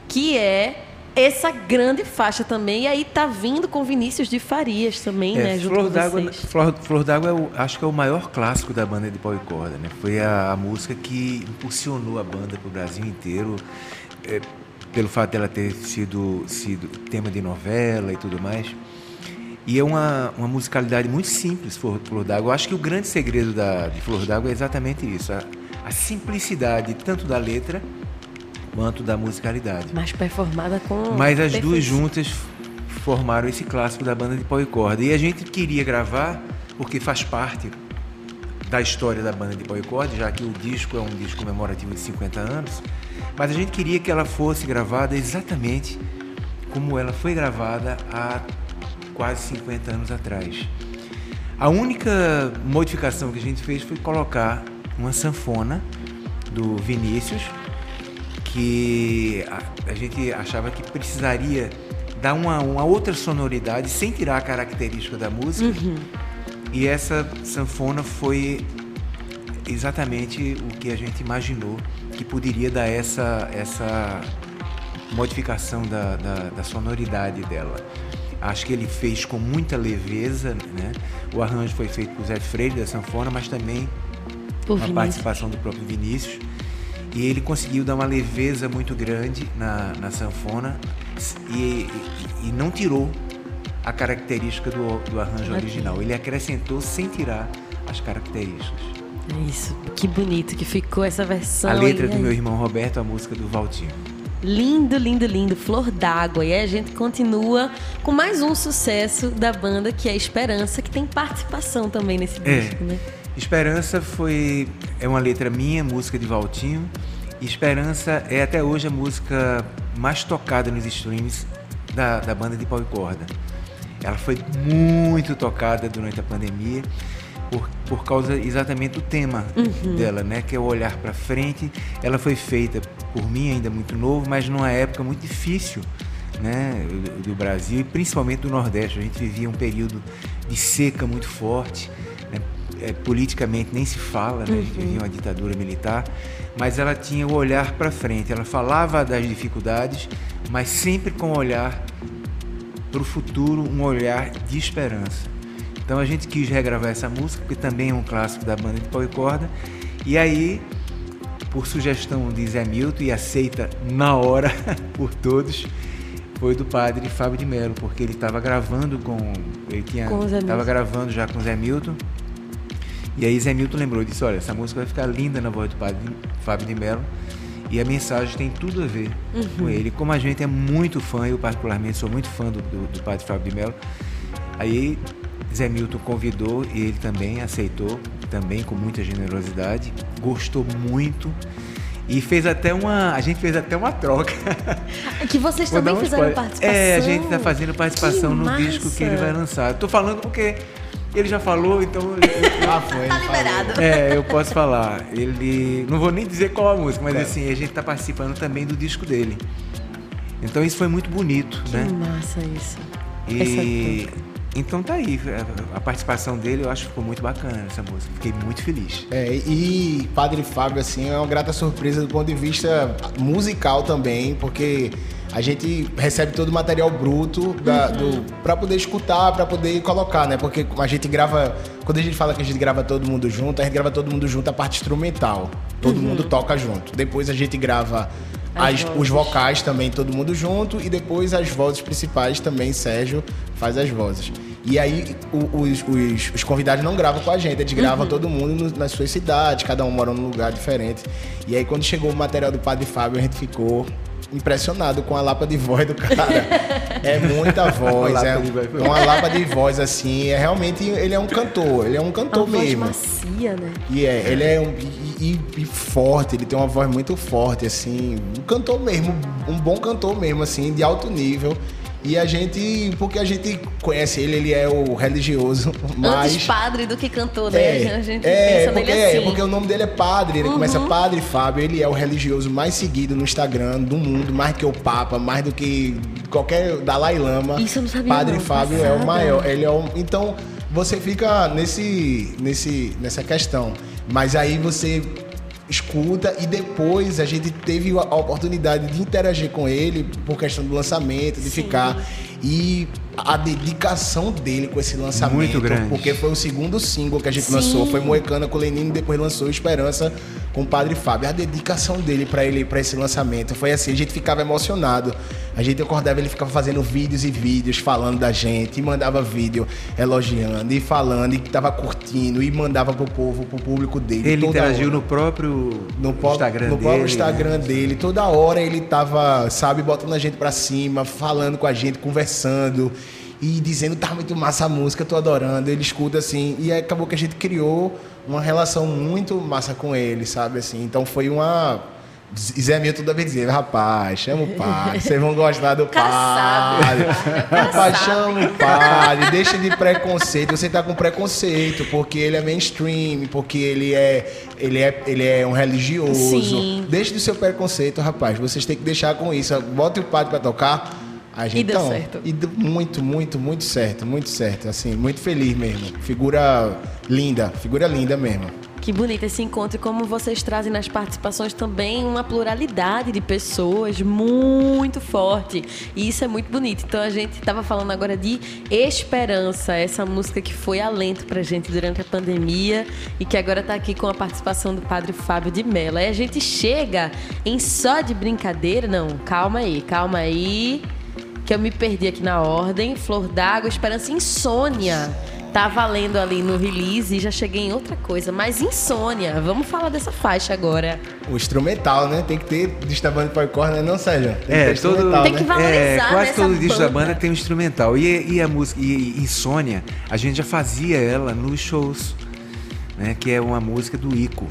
que é essa grande faixa também. E aí tá vindo com Vinícius de Farias também, né? É, Junto Flor d'Água. Flor, Flor d'Água é o- acho que é o maior clássico da banda de pau e corda, né? Foi a, a música que impulsionou a banda para o Brasil inteiro, é, pelo fato dela ter sido, sido tema de novela e tudo mais. E é uma, uma musicalidade muito simples, Flor, Flor d'Água. Eu acho que o grande segredo da, de Flor d'Água é exatamente isso, a, a simplicidade tanto da letra quanto da musicalidade. Mas performada com. Mas as duas juntas formaram esse clássico da banda de pau e corda. E a gente queria gravar, porque faz parte da história da banda de pau e corda, já que o disco é um disco comemorativo de 50 anos, mas a gente queria que ela fosse gravada exatamente como ela foi gravada há quase 50 anos atrás. A única modificação que a gente fez foi colocar uma sanfona do Vinícius, que a, a gente achava que precisaria dar uma, uma, outra sonoridade sem tirar a característica da música. Uhum. E essa sanfona foi exatamente o que a gente imaginou que poderia dar essa, essa modificação da, da, da sonoridade dela. Acho que ele fez com muita leveza, né? O arranjo foi feito por Zé Freire da sanfona, mas também por a participação do próprio Vinícius. E ele conseguiu dar uma leveza muito grande na, na sanfona e, e, e não tirou a característica do, do arranjo original. Ele acrescentou sem tirar as características. É isso, que bonito que ficou essa versão. A letra do meu irmão Roberto, a música do Valtinho. Lindo, lindo, lindo, Flor d'Água. E a gente continua com mais um sucesso da banda, que é Esperança, que tem participação também nesse é. disco, né? Esperança foi é uma letra minha, música de Valtinho. Esperança é até hoje a música mais tocada nos streams da, da banda de pau e corda. Ela foi muito tocada durante a pandemia por, por causa exatamente do tema uhum. dela, né? Que é o olhar para frente. Ela foi feita por mim ainda muito novo, mas numa época muito difícil, né? Do, Brasil e principalmente do Nordeste. A gente vivia um período de seca muito forte. Né? É, politicamente nem se fala, né? A gente vivia uma ditadura militar, mas ela tinha o olhar para frente. Ela falava das dificuldades, mas sempre com o olhar para o futuro, um olhar de esperança. Então a gente quis regravar essa música, que também é um clássico da banda de pau e corda. E aí, por sugestão de Zé Milton e aceita na hora por todos, foi do padre Fábio de Mello, porque ele estava gravando com. Ele tinha. Estava gravando já com Zé Milton. E aí Zé Milton lembrou, disse, olha, essa música vai ficar linda na voz do padre Fábio de Mello. E a mensagem tem tudo a ver uhum. com ele. Como a gente é muito fã, eu particularmente sou muito fã do, do, do padre Fábio de Mello, aí Zé Milton convidou e ele também aceitou, também com muita generosidade, gostou muito e fez até uma. A gente fez até uma troca. Que vocês também fizeram participação. É, a gente está fazendo participação que no massa. disco que ele vai lançar. Estou falando porque ele já falou, então. ah, foi. Tá liberado. É, eu posso falar. Ele. Não vou nem dizer qual a música, mas é. assim, a gente está participando também do disco dele. Então isso foi muito bonito, que né? Que massa isso. E. Então tá aí, a participação dele eu acho que ficou muito bacana essa música, fiquei muito feliz. É, e Padre Fábio, assim, é uma grata surpresa do ponto de vista musical também, porque a gente recebe todo o material bruto da, uhum. do para poder escutar, para poder colocar, né? Porque a gente grava, quando a gente fala que a gente grava todo mundo junto, a gente grava todo mundo junto a parte instrumental. Todo uhum. mundo toca junto. Depois a gente grava as, os vocais também, todo mundo junto, e depois as vozes principais também, Sérgio faz as vozes. E aí os, os, os, convidados não gravam com a gente, eles gravam uhum. todo mundo no, nas suas cidades, cada um mora num lugar diferente. E aí quando chegou o material do Padre Fábio, a gente ficou impressionado com a lapa de voz do cara. é muita voz, é uma lapa de voz assim, é realmente ele é um cantor, ele é um cantor uma mesmo. Voz macia, né? E é, ele é um e, e, forte, ele tem uma voz muito forte assim, um cantor mesmo, um bom cantor mesmo assim, de alto nível. E a gente, porque a gente conhece ele, ele é o religioso, mas... Antes padre do que cantor, né? É, a gente é, pensa porque, nele é, assim. É, porque o nome dele é Padre, ele uhum. começa Padre Fábio, ele é o religioso mais seguido no Instagram do mundo, mais que o Papa, mais do que qualquer Dalai Lama. Isso eu não sabia Padre não, Fábio passada. é o maior, ele é o... Então, você fica nesse, nesse, nessa questão. Mas aí você escuta e depois a gente teve a oportunidade de interagir com ele por questão do lançamento, de Sim. ficar e a dedicação dele com esse lançamento, Muito grande. porque foi o segundo single que a gente Sim. lançou, foi Moecana com Lenine, depois lançou Esperança com o Padre Fábio. A dedicação dele para ele para esse lançamento foi assim, a gente ficava emocionado. A gente acordava, ele ficava fazendo vídeos e vídeos falando da gente, e mandava vídeo elogiando e falando e que tava curtindo e mandava pro povo, pro público dele. Ele interagiu hora. no próprio no Instagram no dele. Próprio Instagram né? dele. Toda hora ele tava, sabe, botando a gente para cima, falando com a gente, conversando e dizendo tá muito massa a música, tô adorando. Ele escuta assim e acabou que a gente criou uma relação muito massa com ele, sabe assim. Então foi uma Zé Milton toda vez dizia, rapaz, chama o padre, vocês vão gostar do padre. Rapaz, chama o padre, deixa de preconceito. Você tá com preconceito, porque ele é mainstream, porque ele é, ele é, ele é um religioso. Sim. Deixa do seu preconceito, rapaz. Vocês têm que deixar com isso. Bota o padre pra tocar. A gente, E deu então, certo. E deu muito, muito, muito certo, muito certo. Assim, muito feliz mesmo. Figura linda, figura linda mesmo. Que bonito esse encontro e como vocês trazem nas participações também uma pluralidade de pessoas muito forte. E isso é muito bonito. Então a gente estava falando agora de Esperança, essa música que foi alento pra gente durante a pandemia e que agora tá aqui com a participação do Padre Fábio de Mello. Aí a gente chega em só de brincadeira, não, calma aí, calma aí, que eu me perdi aqui na ordem. Flor d'água, Esperança, Insônia. Tá valendo ali no release e já cheguei em outra coisa, mas insônia. Vamos falar dessa faixa agora. O instrumental, né? Tem que ter destabando para corda, né? Não, Sérgio? Tem É, que ter todo- instrumental, Tem né? que valorizar É, quase nessa todo disco da banda. banda tem um instrumental. E, e a música e Insônia, a gente já fazia ela nos shows, né? Que é uma música do Ico.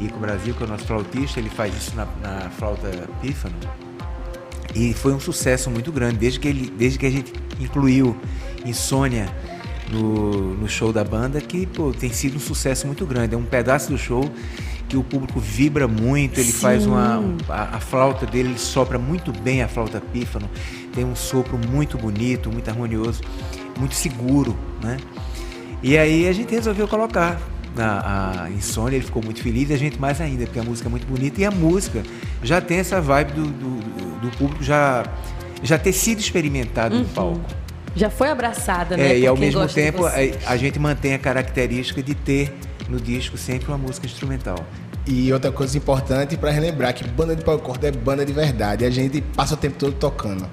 Ico Brasil, que é o nosso flautista, ele faz isso na, na flauta pífano. E foi um sucesso muito grande, desde que, ele, desde que a gente incluiu Insônia no, no show da banda, que pô, tem sido um sucesso muito grande. É um pedaço do show que o público vibra muito, ele faz uma. um- a, a flauta dele ele sopra muito bem a flauta pífano, tem um sopro muito bonito, muito harmonioso, muito seguro, né? E aí a gente resolveu colocar a, a Insônia, ele ficou muito feliz, e a gente mais ainda, porque a música é muito bonita, e a música já tem essa vibe do, do, do público já, já ter sido experimentado no palco. Já foi abraçada, né? É, e ao mesmo tempo a gente mantém a característica de ter no disco sempre uma música instrumental. E outra coisa importante para relembrar que banda de pau corda é banda de verdade. A gente passa o tempo todo tocando.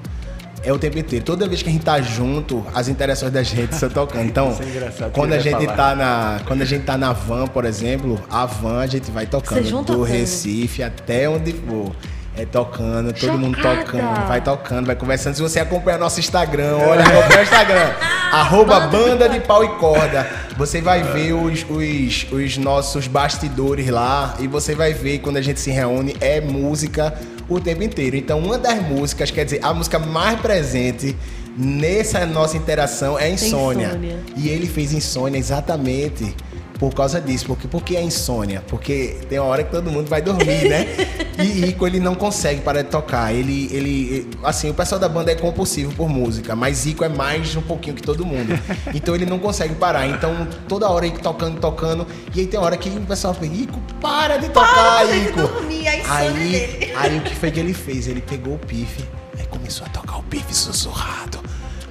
É o tempo inteiro. Toda vez que a gente tá junto, as interações da gente estão tocando. Então, é quando a gente falar. tá na, quando a gente tá na van, por exemplo, a van a gente vai tocando do tocando. Recife até onde for. É tocando, todo mundo Chocada. tocando, vai tocando, vai conversando. Se você acompanhar nosso Instagram, olha, acompanha o Instagram, arroba banda de pau e corda. Você vai ver os, os, os nossos bastidores lá e você vai ver quando a gente se reúne, é música o tempo inteiro. Então, uma das músicas, quer dizer, a música mais presente nessa nossa interação é Insônia. Insônia. E ele fez Insônia exatamente por causa disso. Porque, por que a insônia? Porque tem uma hora que todo mundo vai dormir, né? E Ico, ele não consegue parar de tocar. Ele, ele, assim, o pessoal da banda é compulsivo por música, mas Ico é mais um pouquinho que todo mundo. Então ele não consegue parar. Então toda hora Ico tocando, tocando. E aí tem hora que o pessoal fala, Ico, para de tocar, de Ico. dormir, a insônia aí, dele. aí o que foi que ele fez? Ele pegou o pife, aí começou a tocar o pife sussurrado.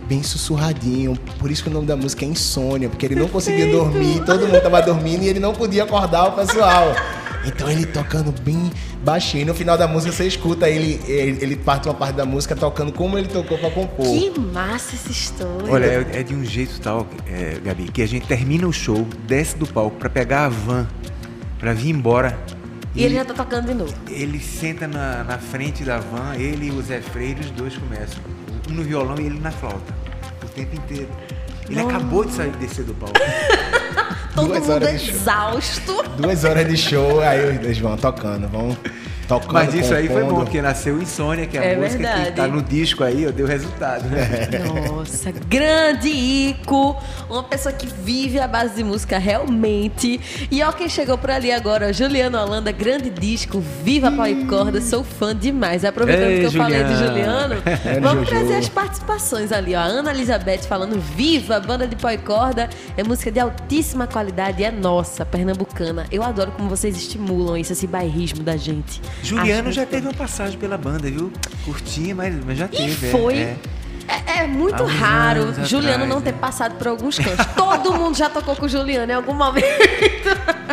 Bem sussurradinho, por isso que o nome da música é Insônia, porque ele não conseguia dormir, todo mundo tava dormindo e ele não podia acordar o pessoal. Então ele tocando bem baixinho. No final da música você escuta ele, ele, ele parte uma parte da música tocando como ele tocou pra compor. Que massa essa história. Olha, é, é de um jeito tal, é, Gabi, que a gente termina o show, desce do palco pra pegar a van, pra vir embora. E ele já tá tocando de novo. ele senta na, na frente da van, ele e o Zé Freire, os dois começam. No violão e ele na flauta. O tempo inteiro. Ele acabou de sair descer do palco. Todo Duas mundo horas de show. exausto. Duas horas de show, aí os dois vão tocando, vão tocando. Mas isso aí foi bom, porque nasceu Insônia, que é a É música verdade. que tá no disco aí, ó, deu resultado. Né? Nossa, grande Ico, uma pessoa que vive a base de música realmente. E ó quem chegou por ali agora, ó, Juliano Holanda, grande disco, Viva Pau e Corda, sou fã demais. Aproveitando Ei, que eu falei de Juliano. É, vamos Juju. trazer as participações ali, ó. A Ana Elizabeth falando Viva, banda de Pau e Corda, é música de altíssima qualidade, é nossa, pernambucana. Eu adoro como vocês estimulam isso, esse bairrismo da gente. Juliano já teve uma passagem pela banda, viu? Curtinha, mas, mas já E teve. é, foi. é. É, é muito raro Juliano atrás, não né? ter passado por alguns cantos. Todo mundo já tocou com o Juliano em algum momento.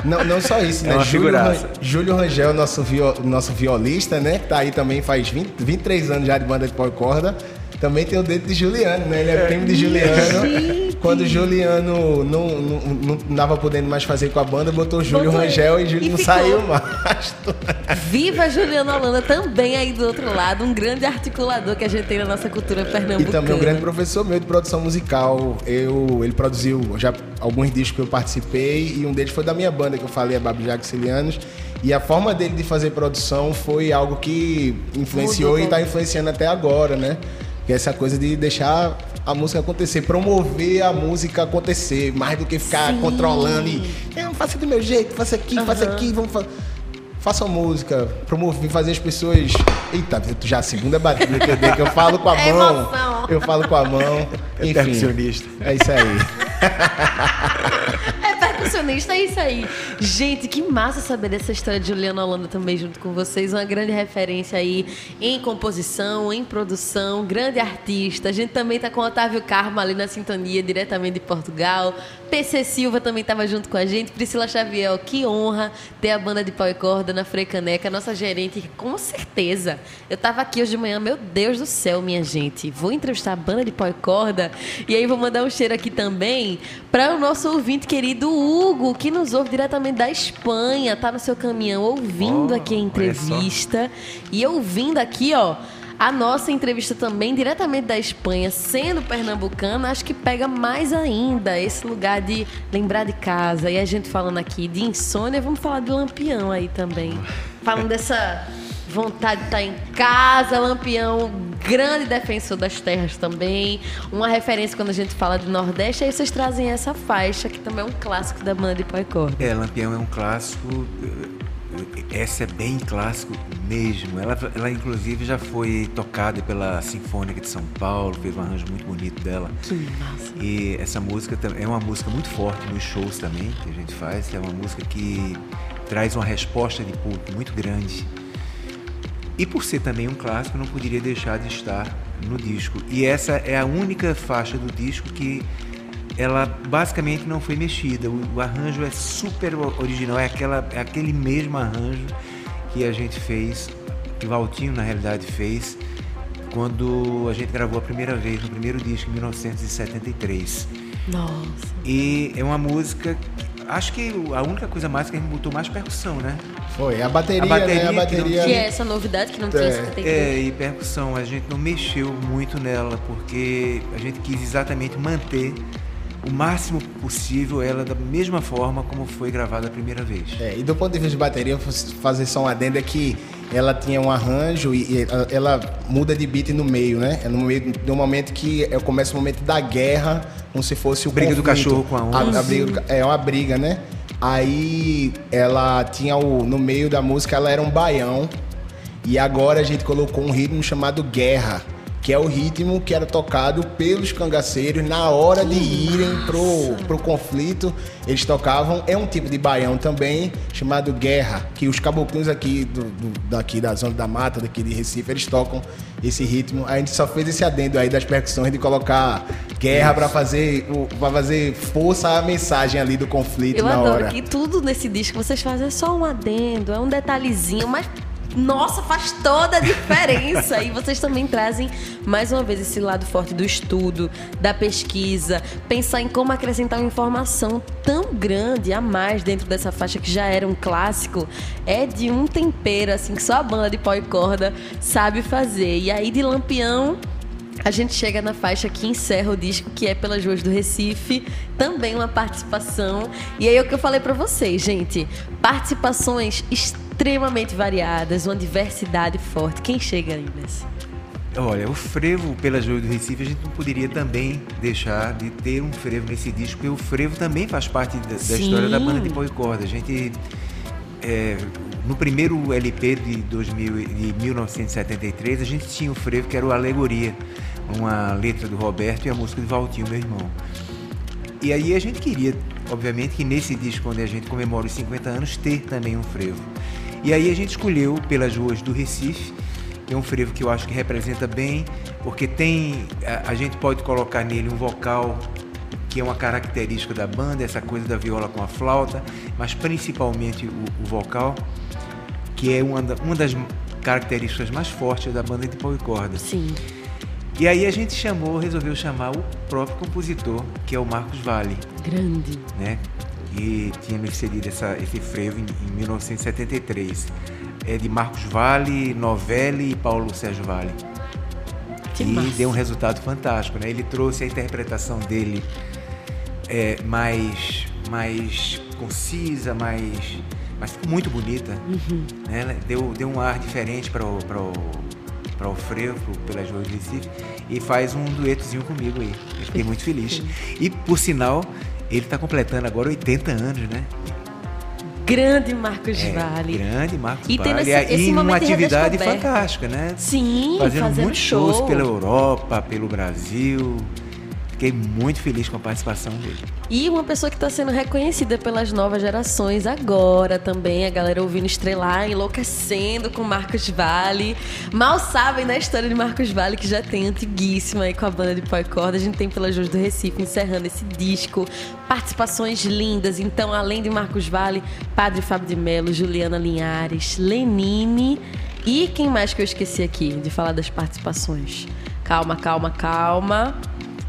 Não, não só isso, É né? uma Júlio, Júlio Rangel, nosso, vio- nosso violista, né? Que tá aí também faz 20, 23 anos já de banda de pau e corda. Também tem o dedo de Juliano, né? Ele é primo de Juliano. Gente. Quando o Juliano não, não, não tava podendo mais fazer com a banda, botou Júlio Botou Rangel e. Júlio E não ficou. saiu mais. Viva Juliano Holanda também aí do outro lado, um grande articulador que a gente tem na nossa cultura E pernambucana. também um grande professor meu de produção musical. Eu, ele produziu já alguns discos que eu participei e um deles foi da minha banda que eu falei, a Babi Jaxilianos. E a forma dele de fazer produção foi algo que influenciou Mudou e está influenciando até agora, né? Que é essa coisa de deixar a música acontecer, promover a música acontecer, mais do que ficar Sim. controlando e "É, faça do meu jeito, faça aqui, faça aqui, vamos fazer. Faça música, promover, fazer as pessoas. Eita, já a segunda batida que eu dei, que eu falo com a É mão. emoção. Eu falo com a mão. É Enfim, é isso aí. Percussionista, é isso aí. Gente, que massa saber dessa história de Juliana Holanda também junto com vocês. Uma grande referência aí em composição, em produção, grande artista. A gente também tá com Otávio Carmo ali na sintonia, diretamente de Portugal. PC Silva também estava junto com a gente. Priscila Xavier, que honra ter a banda de pau e corda na Frecaneca, nossa gerente, com certeza. Eu tava aqui hoje de manhã, meu Deus do céu, minha gente. Vou entrevistar a banda de pau e corda. E aí vou mandar um cheiro aqui também para o nosso ouvinte querido Hugo, que nos ouve diretamente da Espanha. Tá no seu caminhão ouvindo Oh, aqui a entrevista. E ouvindo aqui, ó. A nossa entrevista também, diretamente da Espanha, sendo pernambucana, acho que pega mais ainda esse lugar de lembrar de casa. E a gente falando aqui de insônia, vamos falar de Lampião aí também. Falando dessa vontade de estar em casa, Lampião, grande defensor das terras também. Uma referência quando a gente fala de Nordeste, aí vocês trazem essa faixa, que também é um clássico da banda de corda. É, Lampião é um clássico. Essa é bem clássico mesmo. Ela, ela inclusive já foi tocada pela Sinfônica de São Paulo, fez um arranjo muito bonito dela. Que massa. E essa música é uma música muito forte nos shows também que a gente faz. É uma música que traz uma resposta de público muito grande. E por ser também um clássico, não poderia deixar de estar no disco. E essa é a única faixa do disco que ela basicamente não foi mexida. O, o arranjo é super original, é, aquela, é aquele mesmo arranjo que a gente fez, que o Valtinho na realidade fez, quando a gente gravou a primeira vez, no primeiro disco, em 1973. Nossa. E é uma música, que- acho que a única coisa mais que a gente botou mais percussão, né? Foi. A bateria, A bateria né? A que não bateria. Que é essa novidade que não tinha É. em 73. É, e percussão, a gente não mexeu muito nela, porque a gente quis exatamente manter o máximo possível ela da mesma forma como foi gravada a primeira vez. É, e do ponto de vista de bateria, eu vou fazer só um adendo é que ela tinha um arranjo e, ela, ela muda de beat no meio, né? É no meio do momento que é, começa o momento da guerra, como se fosse o Briga do conflito. cachorro com a onça. A, a briga do é uma briga, né? Aí ela tinha o no meio da música ela era um baião e agora a gente colocou um ritmo chamado guerra. Que é o ritmo que era tocado pelos cangaceiros na hora de irem pro, pro conflito. Eles tocavam, é um tipo de baião também, chamado guerra, que os caboclinhos aqui do, do- daqui da zona da mata, daqui de Recife, eles tocam esse ritmo. A gente só fez esse adendo aí das percussões de colocar guerra para fazer pra fazer força à mensagem ali do conflito Eu na adoro hora. que tudo nesse disco que vocês fazem é só um adendo, é um detalhezinho, mas nossa, faz toda a diferença. e vocês também trazem mais uma vez esse lado forte do estudo, da pesquisa, pensar em como acrescentar uma informação tão grande a mais dentro dessa faixa que já era um clássico, é de um tempero assim que só a banda de pó e corda sabe fazer. E aí de Lampião a gente chega na faixa que encerra o disco, que é Pelas Ruas do Recife, também uma participação. E aí é o que eu falei pra vocês, gente. Participações extremamente variadas, uma diversidade forte. Quem chega nessa? Olha, o frevo pela Joia do Recife, a gente não poderia também deixar de ter um frevo nesse disco, porque o frevo também faz parte da, da história da banda de pó e corda. A gente, é, no primeiro LP de, 2000, e- de 1973, a gente tinha o frevo que era o Alegoria, uma letra do Roberto e a música do Valtinho, meu irmão. E aí a gente queria, obviamente, que nesse disco, onde a gente comemora os 50 anos, ter também um frevo. E aí a gente escolheu Pelas Ruas do Recife, que é um frevo que eu acho que representa bem, porque tem. A, a gente pode colocar nele um vocal que é uma característica da banda, essa coisa da viola com a flauta, mas principalmente o, o vocal, que é uma, da- uma das características mais fortes da banda de pau e corda. Sim. E aí a gente chamou, resolveu chamar o próprio compositor, que é o Marcos Vale, Grande. né? Que tinha me cedido essa, esse frevo em, em 1973. É de Marcos Vale, Novelli e Paulo Sérgio Vale. Que e massa. deu um resultado fantástico, né? Ele trouxe a interpretação dele é, mais, mais concisa, mais mas ficou muito bonita. Uhum. Né? Deu, deu um ar diferente para o, para o, para o frevo, pelas ruas do Recife, e faz um duetozinho comigo aí. Eu fiquei muito feliz. E, por sinal, ele está completando agora 80 anos, né? Grande Marcos É, Vale. Grande Marcos E Vale. esse- esse e atividade fantástica, né? Sim, Fazendo, fazendo muitos show. shows pela Europa, pelo Brasil. Fiquei muito feliz com a participação dele. E uma pessoa que está sendo reconhecida pelas novas gerações agora também, a galera ouvindo estrelar, enlouquecendo com Marcos Vale. Mal sabem da história de Marcos Vale, que já tem antiguíssima aí com a banda de pó corda. A gente tem pelas ruas do Recife encerrando esse disco. Participações lindas. Então, além de Marcos Vale, Padre Fábio de Mello, Juliana Linhares, Lenine e quem mais que eu esqueci aqui de falar das participações? Calma, calma, calma.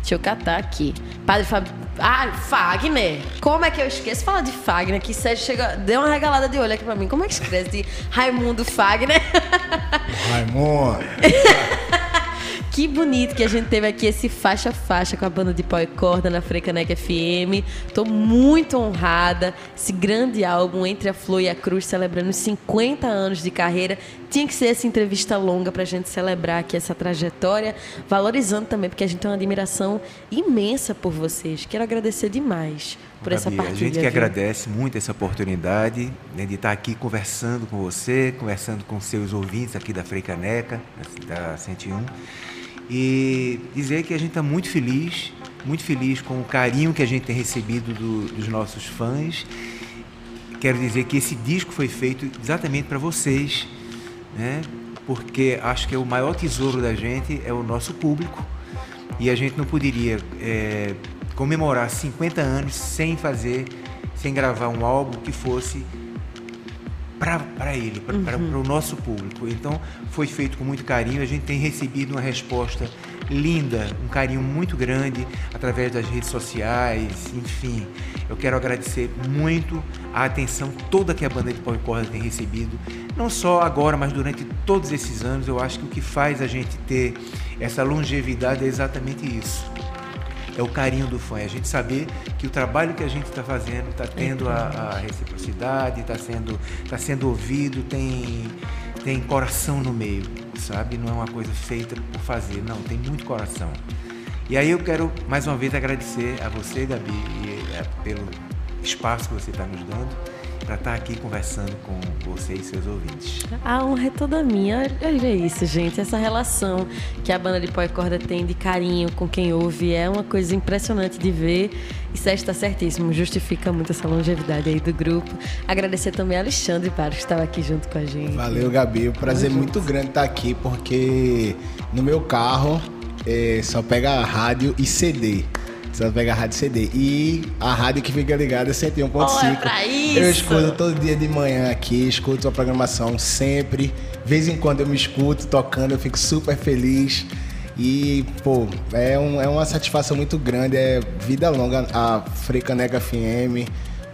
Deixa eu catar aqui. Padre Fábio. Ah, Fagner. Como é que eu esqueço? Fala de Fagner, que Sérgio chega. Deu uma regalada de olho aqui pra mim. Como é que escreve de Raimundo Fagner? Raimundo. Que bonito que a gente teve aqui esse faixa faixa com a banda de pó e corda na Frecanec FM. Tô muito honrada. Esse grande álbum Entre a Flor e a Cruz celebrando os 50 anos de carreira. Tinha que ser essa entrevista longa pra gente celebrar aqui essa trajetória, valorizando também porque a gente tem uma admiração imensa por vocês. Quero agradecer demais por essa Gabi, partilha. A gente que viu? agradece muito essa oportunidade né, de estar aqui conversando com você, conversando com seus ouvintes aqui da Freicaneca, da 101. E dizer que a gente está muito feliz, muito feliz com o carinho que a gente tem recebido do- dos nossos fãs. Quero dizer que esse disco foi feito exatamente para vocês, né? porque acho que é o maior tesouro da gente é o nosso público e a gente não poderia é, comemorar 50 anos sem fazer, sem gravar um álbum que fosse para ele, para o nosso público. Então foi feito com muito carinho, a gente tem recebido uma resposta linda, um carinho muito grande através das redes sociais, enfim. Eu quero agradecer muito a atenção toda que a banda de pau e corda tem recebido, não só agora, mas durante todos esses anos. Eu acho que o que faz a gente ter essa longevidade é exatamente isso é o carinho do fã, é a gente saber que o trabalho que a gente está fazendo está tendo a, a reciprocidade, está sendo, tá sendo ouvido, tem, tem coração no meio, sabe? Não é uma coisa feita por fazer, não, tem muito coração. E aí eu quero mais uma vez agradecer a você, Gabi, e, é, pelo espaço que você está nos dando para estar aqui conversando com você e seus ouvintes. A honra é toda minha. Olha isso, gente. Essa relação que a banda de pó e corda tem de carinho com quem ouve é uma coisa impressionante de ver. E Sérgio está certíssimo, justifica muito essa longevidade aí do grupo. Agradecer também a Alexandre Barros, que estava aqui junto com a gente. Valeu, Gabi. Um prazer muito grande estar aqui, porque no meu carro eh, só pega rádio e CD. Só pega rádio e CD. E a rádio que fica ligada é 101.5. Olha pra isso! Eu escuto todo dia de manhã aqui, escuto a programação sempre. Vez em quando eu me escuto tocando, eu fico super feliz. E, pô, é, um- é uma satisfação muito grande. É vida longa a Frecaneca FM.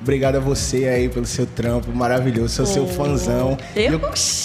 Obrigado a você aí pelo seu trampo maravilhoso, sou seu Oh, fãzão. eu- E eu,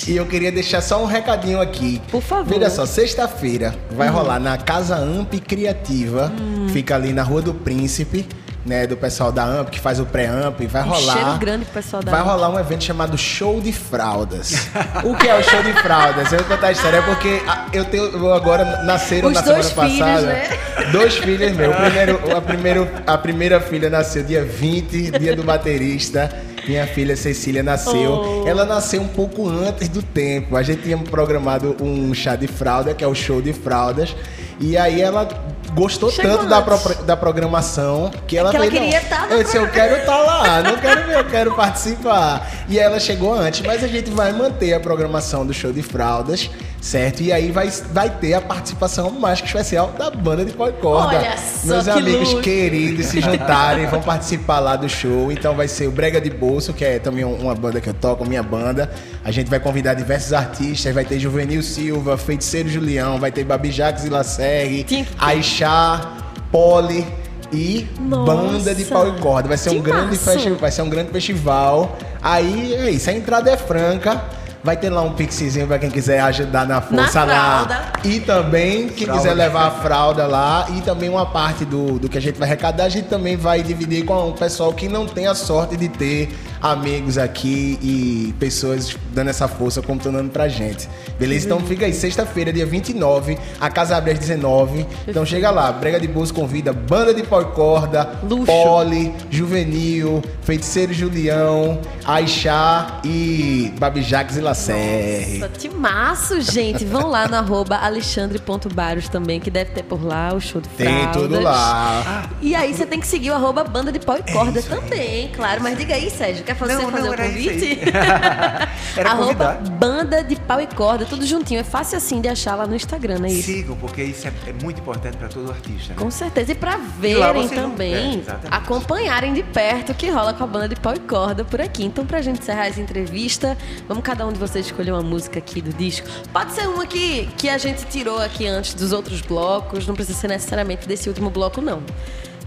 e eu queria deixar só um recadinho aqui. Por favor. Veja só, sexta-feira vai Hum. rolar na Casa Amp Criativa, fica ali na Rua do Príncipe, né, do pessoal da Amp, que faz o pré-amp, vai Um rolar. cheiro grande pro pessoal da Vai Amp. rolar um evento chamado Show de Fraldas. o que é o Show de Fraldas? Eu vou contar a história, é porque ah, eu tenho agora nasceram Os na semana filhos, passada. né? Dois filhos meus. Primeiro, a, primeiro, a primeira filha nasceu dia 20, dia do baterista. Minha filha Cecília nasceu. Oh. Ela nasceu um pouco antes do tempo. A gente tinha programado um chá de fralda, que é o show de fraldas. E aí ela gostou Chegou tanto da, pro- da programação que ela que ela fez, queria estar Eu disse, eu quero estar lá, não quero ver, eu quero participar. E ela chegou antes, mas a gente vai manter a programação do show de fraldas, certo? E aí vai, vai ter a participação mais que especial da banda de e corda. Olha só Meus que amigos luxo. queridos se juntarem, vão participar lá do show. Então vai ser o Brega de Bolso, que é também um- uma banda que eu toco, minha banda. A gente vai convidar diversos artistas, vai ter Juvenil Silva, Feiticeiro Julião, vai ter Babi Jacques e Lacerre. Aixá, Poli e Nossa, banda de pau e corda. Vai ser um grande festival, vai ser um grande festival. Aí é isso, a entrada é franca. Vai ter lá um pixizinho pra quem quiser ajudar na força Na lá. E também, quem Fralda. quiser levar a fralda lá. E também uma parte do, do que a gente vai arrecadar, a gente também vai dividir com o pessoal que não tem a sorte de ter amigos aqui e pessoas dando essa força, dando pra gente. Beleza? Então fica aí, sexta-feira, dia 29, a casa abre às 19. Então chega lá, Brega de Bolso convida banda de pau e corda, Luxo. Poli, Juvenil, Feiticeiro Julião, Aixá e Babi Jacques e Lacerre. Nossa, timaço, gente. Vão lá no arroba alexandre.baros também, que deve ter por lá o show de Tem fraldas. tudo lá. E aí você tem que seguir o arroba banda de pau e corda isso aí. também, claro. Mas diga aí, Sérgio, quer fazer, Não, fazer não, o convite? Era arroba banda de pau e corda, tudo juntinho. É fácil assim de achar lá no Instagram, não é isso? Sigam, porque isso é, é muito importante para todo artista. Né? Com certeza. E lá verem é, também, exatamente. acompanharem de perto o que rola com a banda de pau e corda por aqui. Então, pra gente encerrar essa entrevista, vamos cada um de vocês escolher uma música aqui do disco. Pode ser uma que, que a gente tirou aqui antes dos outros blocos, não precisa ser necessariamente desse último bloco, não.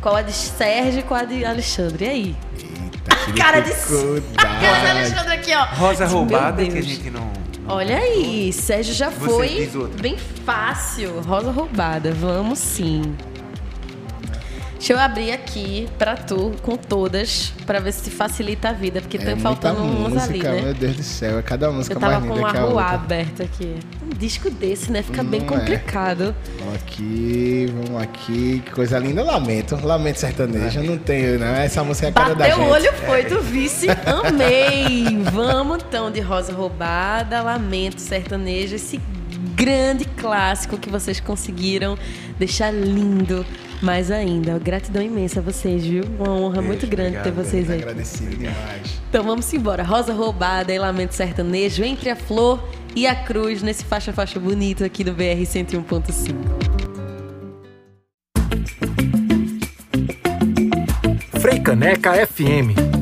Qual a de Sérgio e qual a de Alexandre? E aí? Cara de- cara do Alexandre aqui, ó. Rosa roubada que a gente não. Olha aí, Sérgio já Você foi bem fácil. Rosa roubada, vamos sim. Deixa eu abrir aqui pra tu com todas, pra ver se facilita a vida, porque É tem muita faltando umas música, ali, né? meu Deus do céu. É cada música Eu tava mais com linda que a outra. aberto aqui. Um disco desse, né? Fica bem Não é. complicado. Vamos aqui, vamos aqui. Que coisa linda. Lamento. Lamento sertanejo. Não tenho, não. Essa música é a cara da Bateu gente. o olho, foi do vice. Amei! Vamos então de Rosa Roubada, Lamento Sertanejo, esse grande clássico que vocês conseguiram deixar lindo mais ainda. Gratidão imensa a vocês, viu? Uma honra muito grande ter obrigado, vocês aí. Agradecido demais. Então vamos embora. Rosa Roubada e Lamento Sertanejo entre a flor e a cruz nesse faixa-faixa bonito aqui do BR 101.5. Freicaneca FM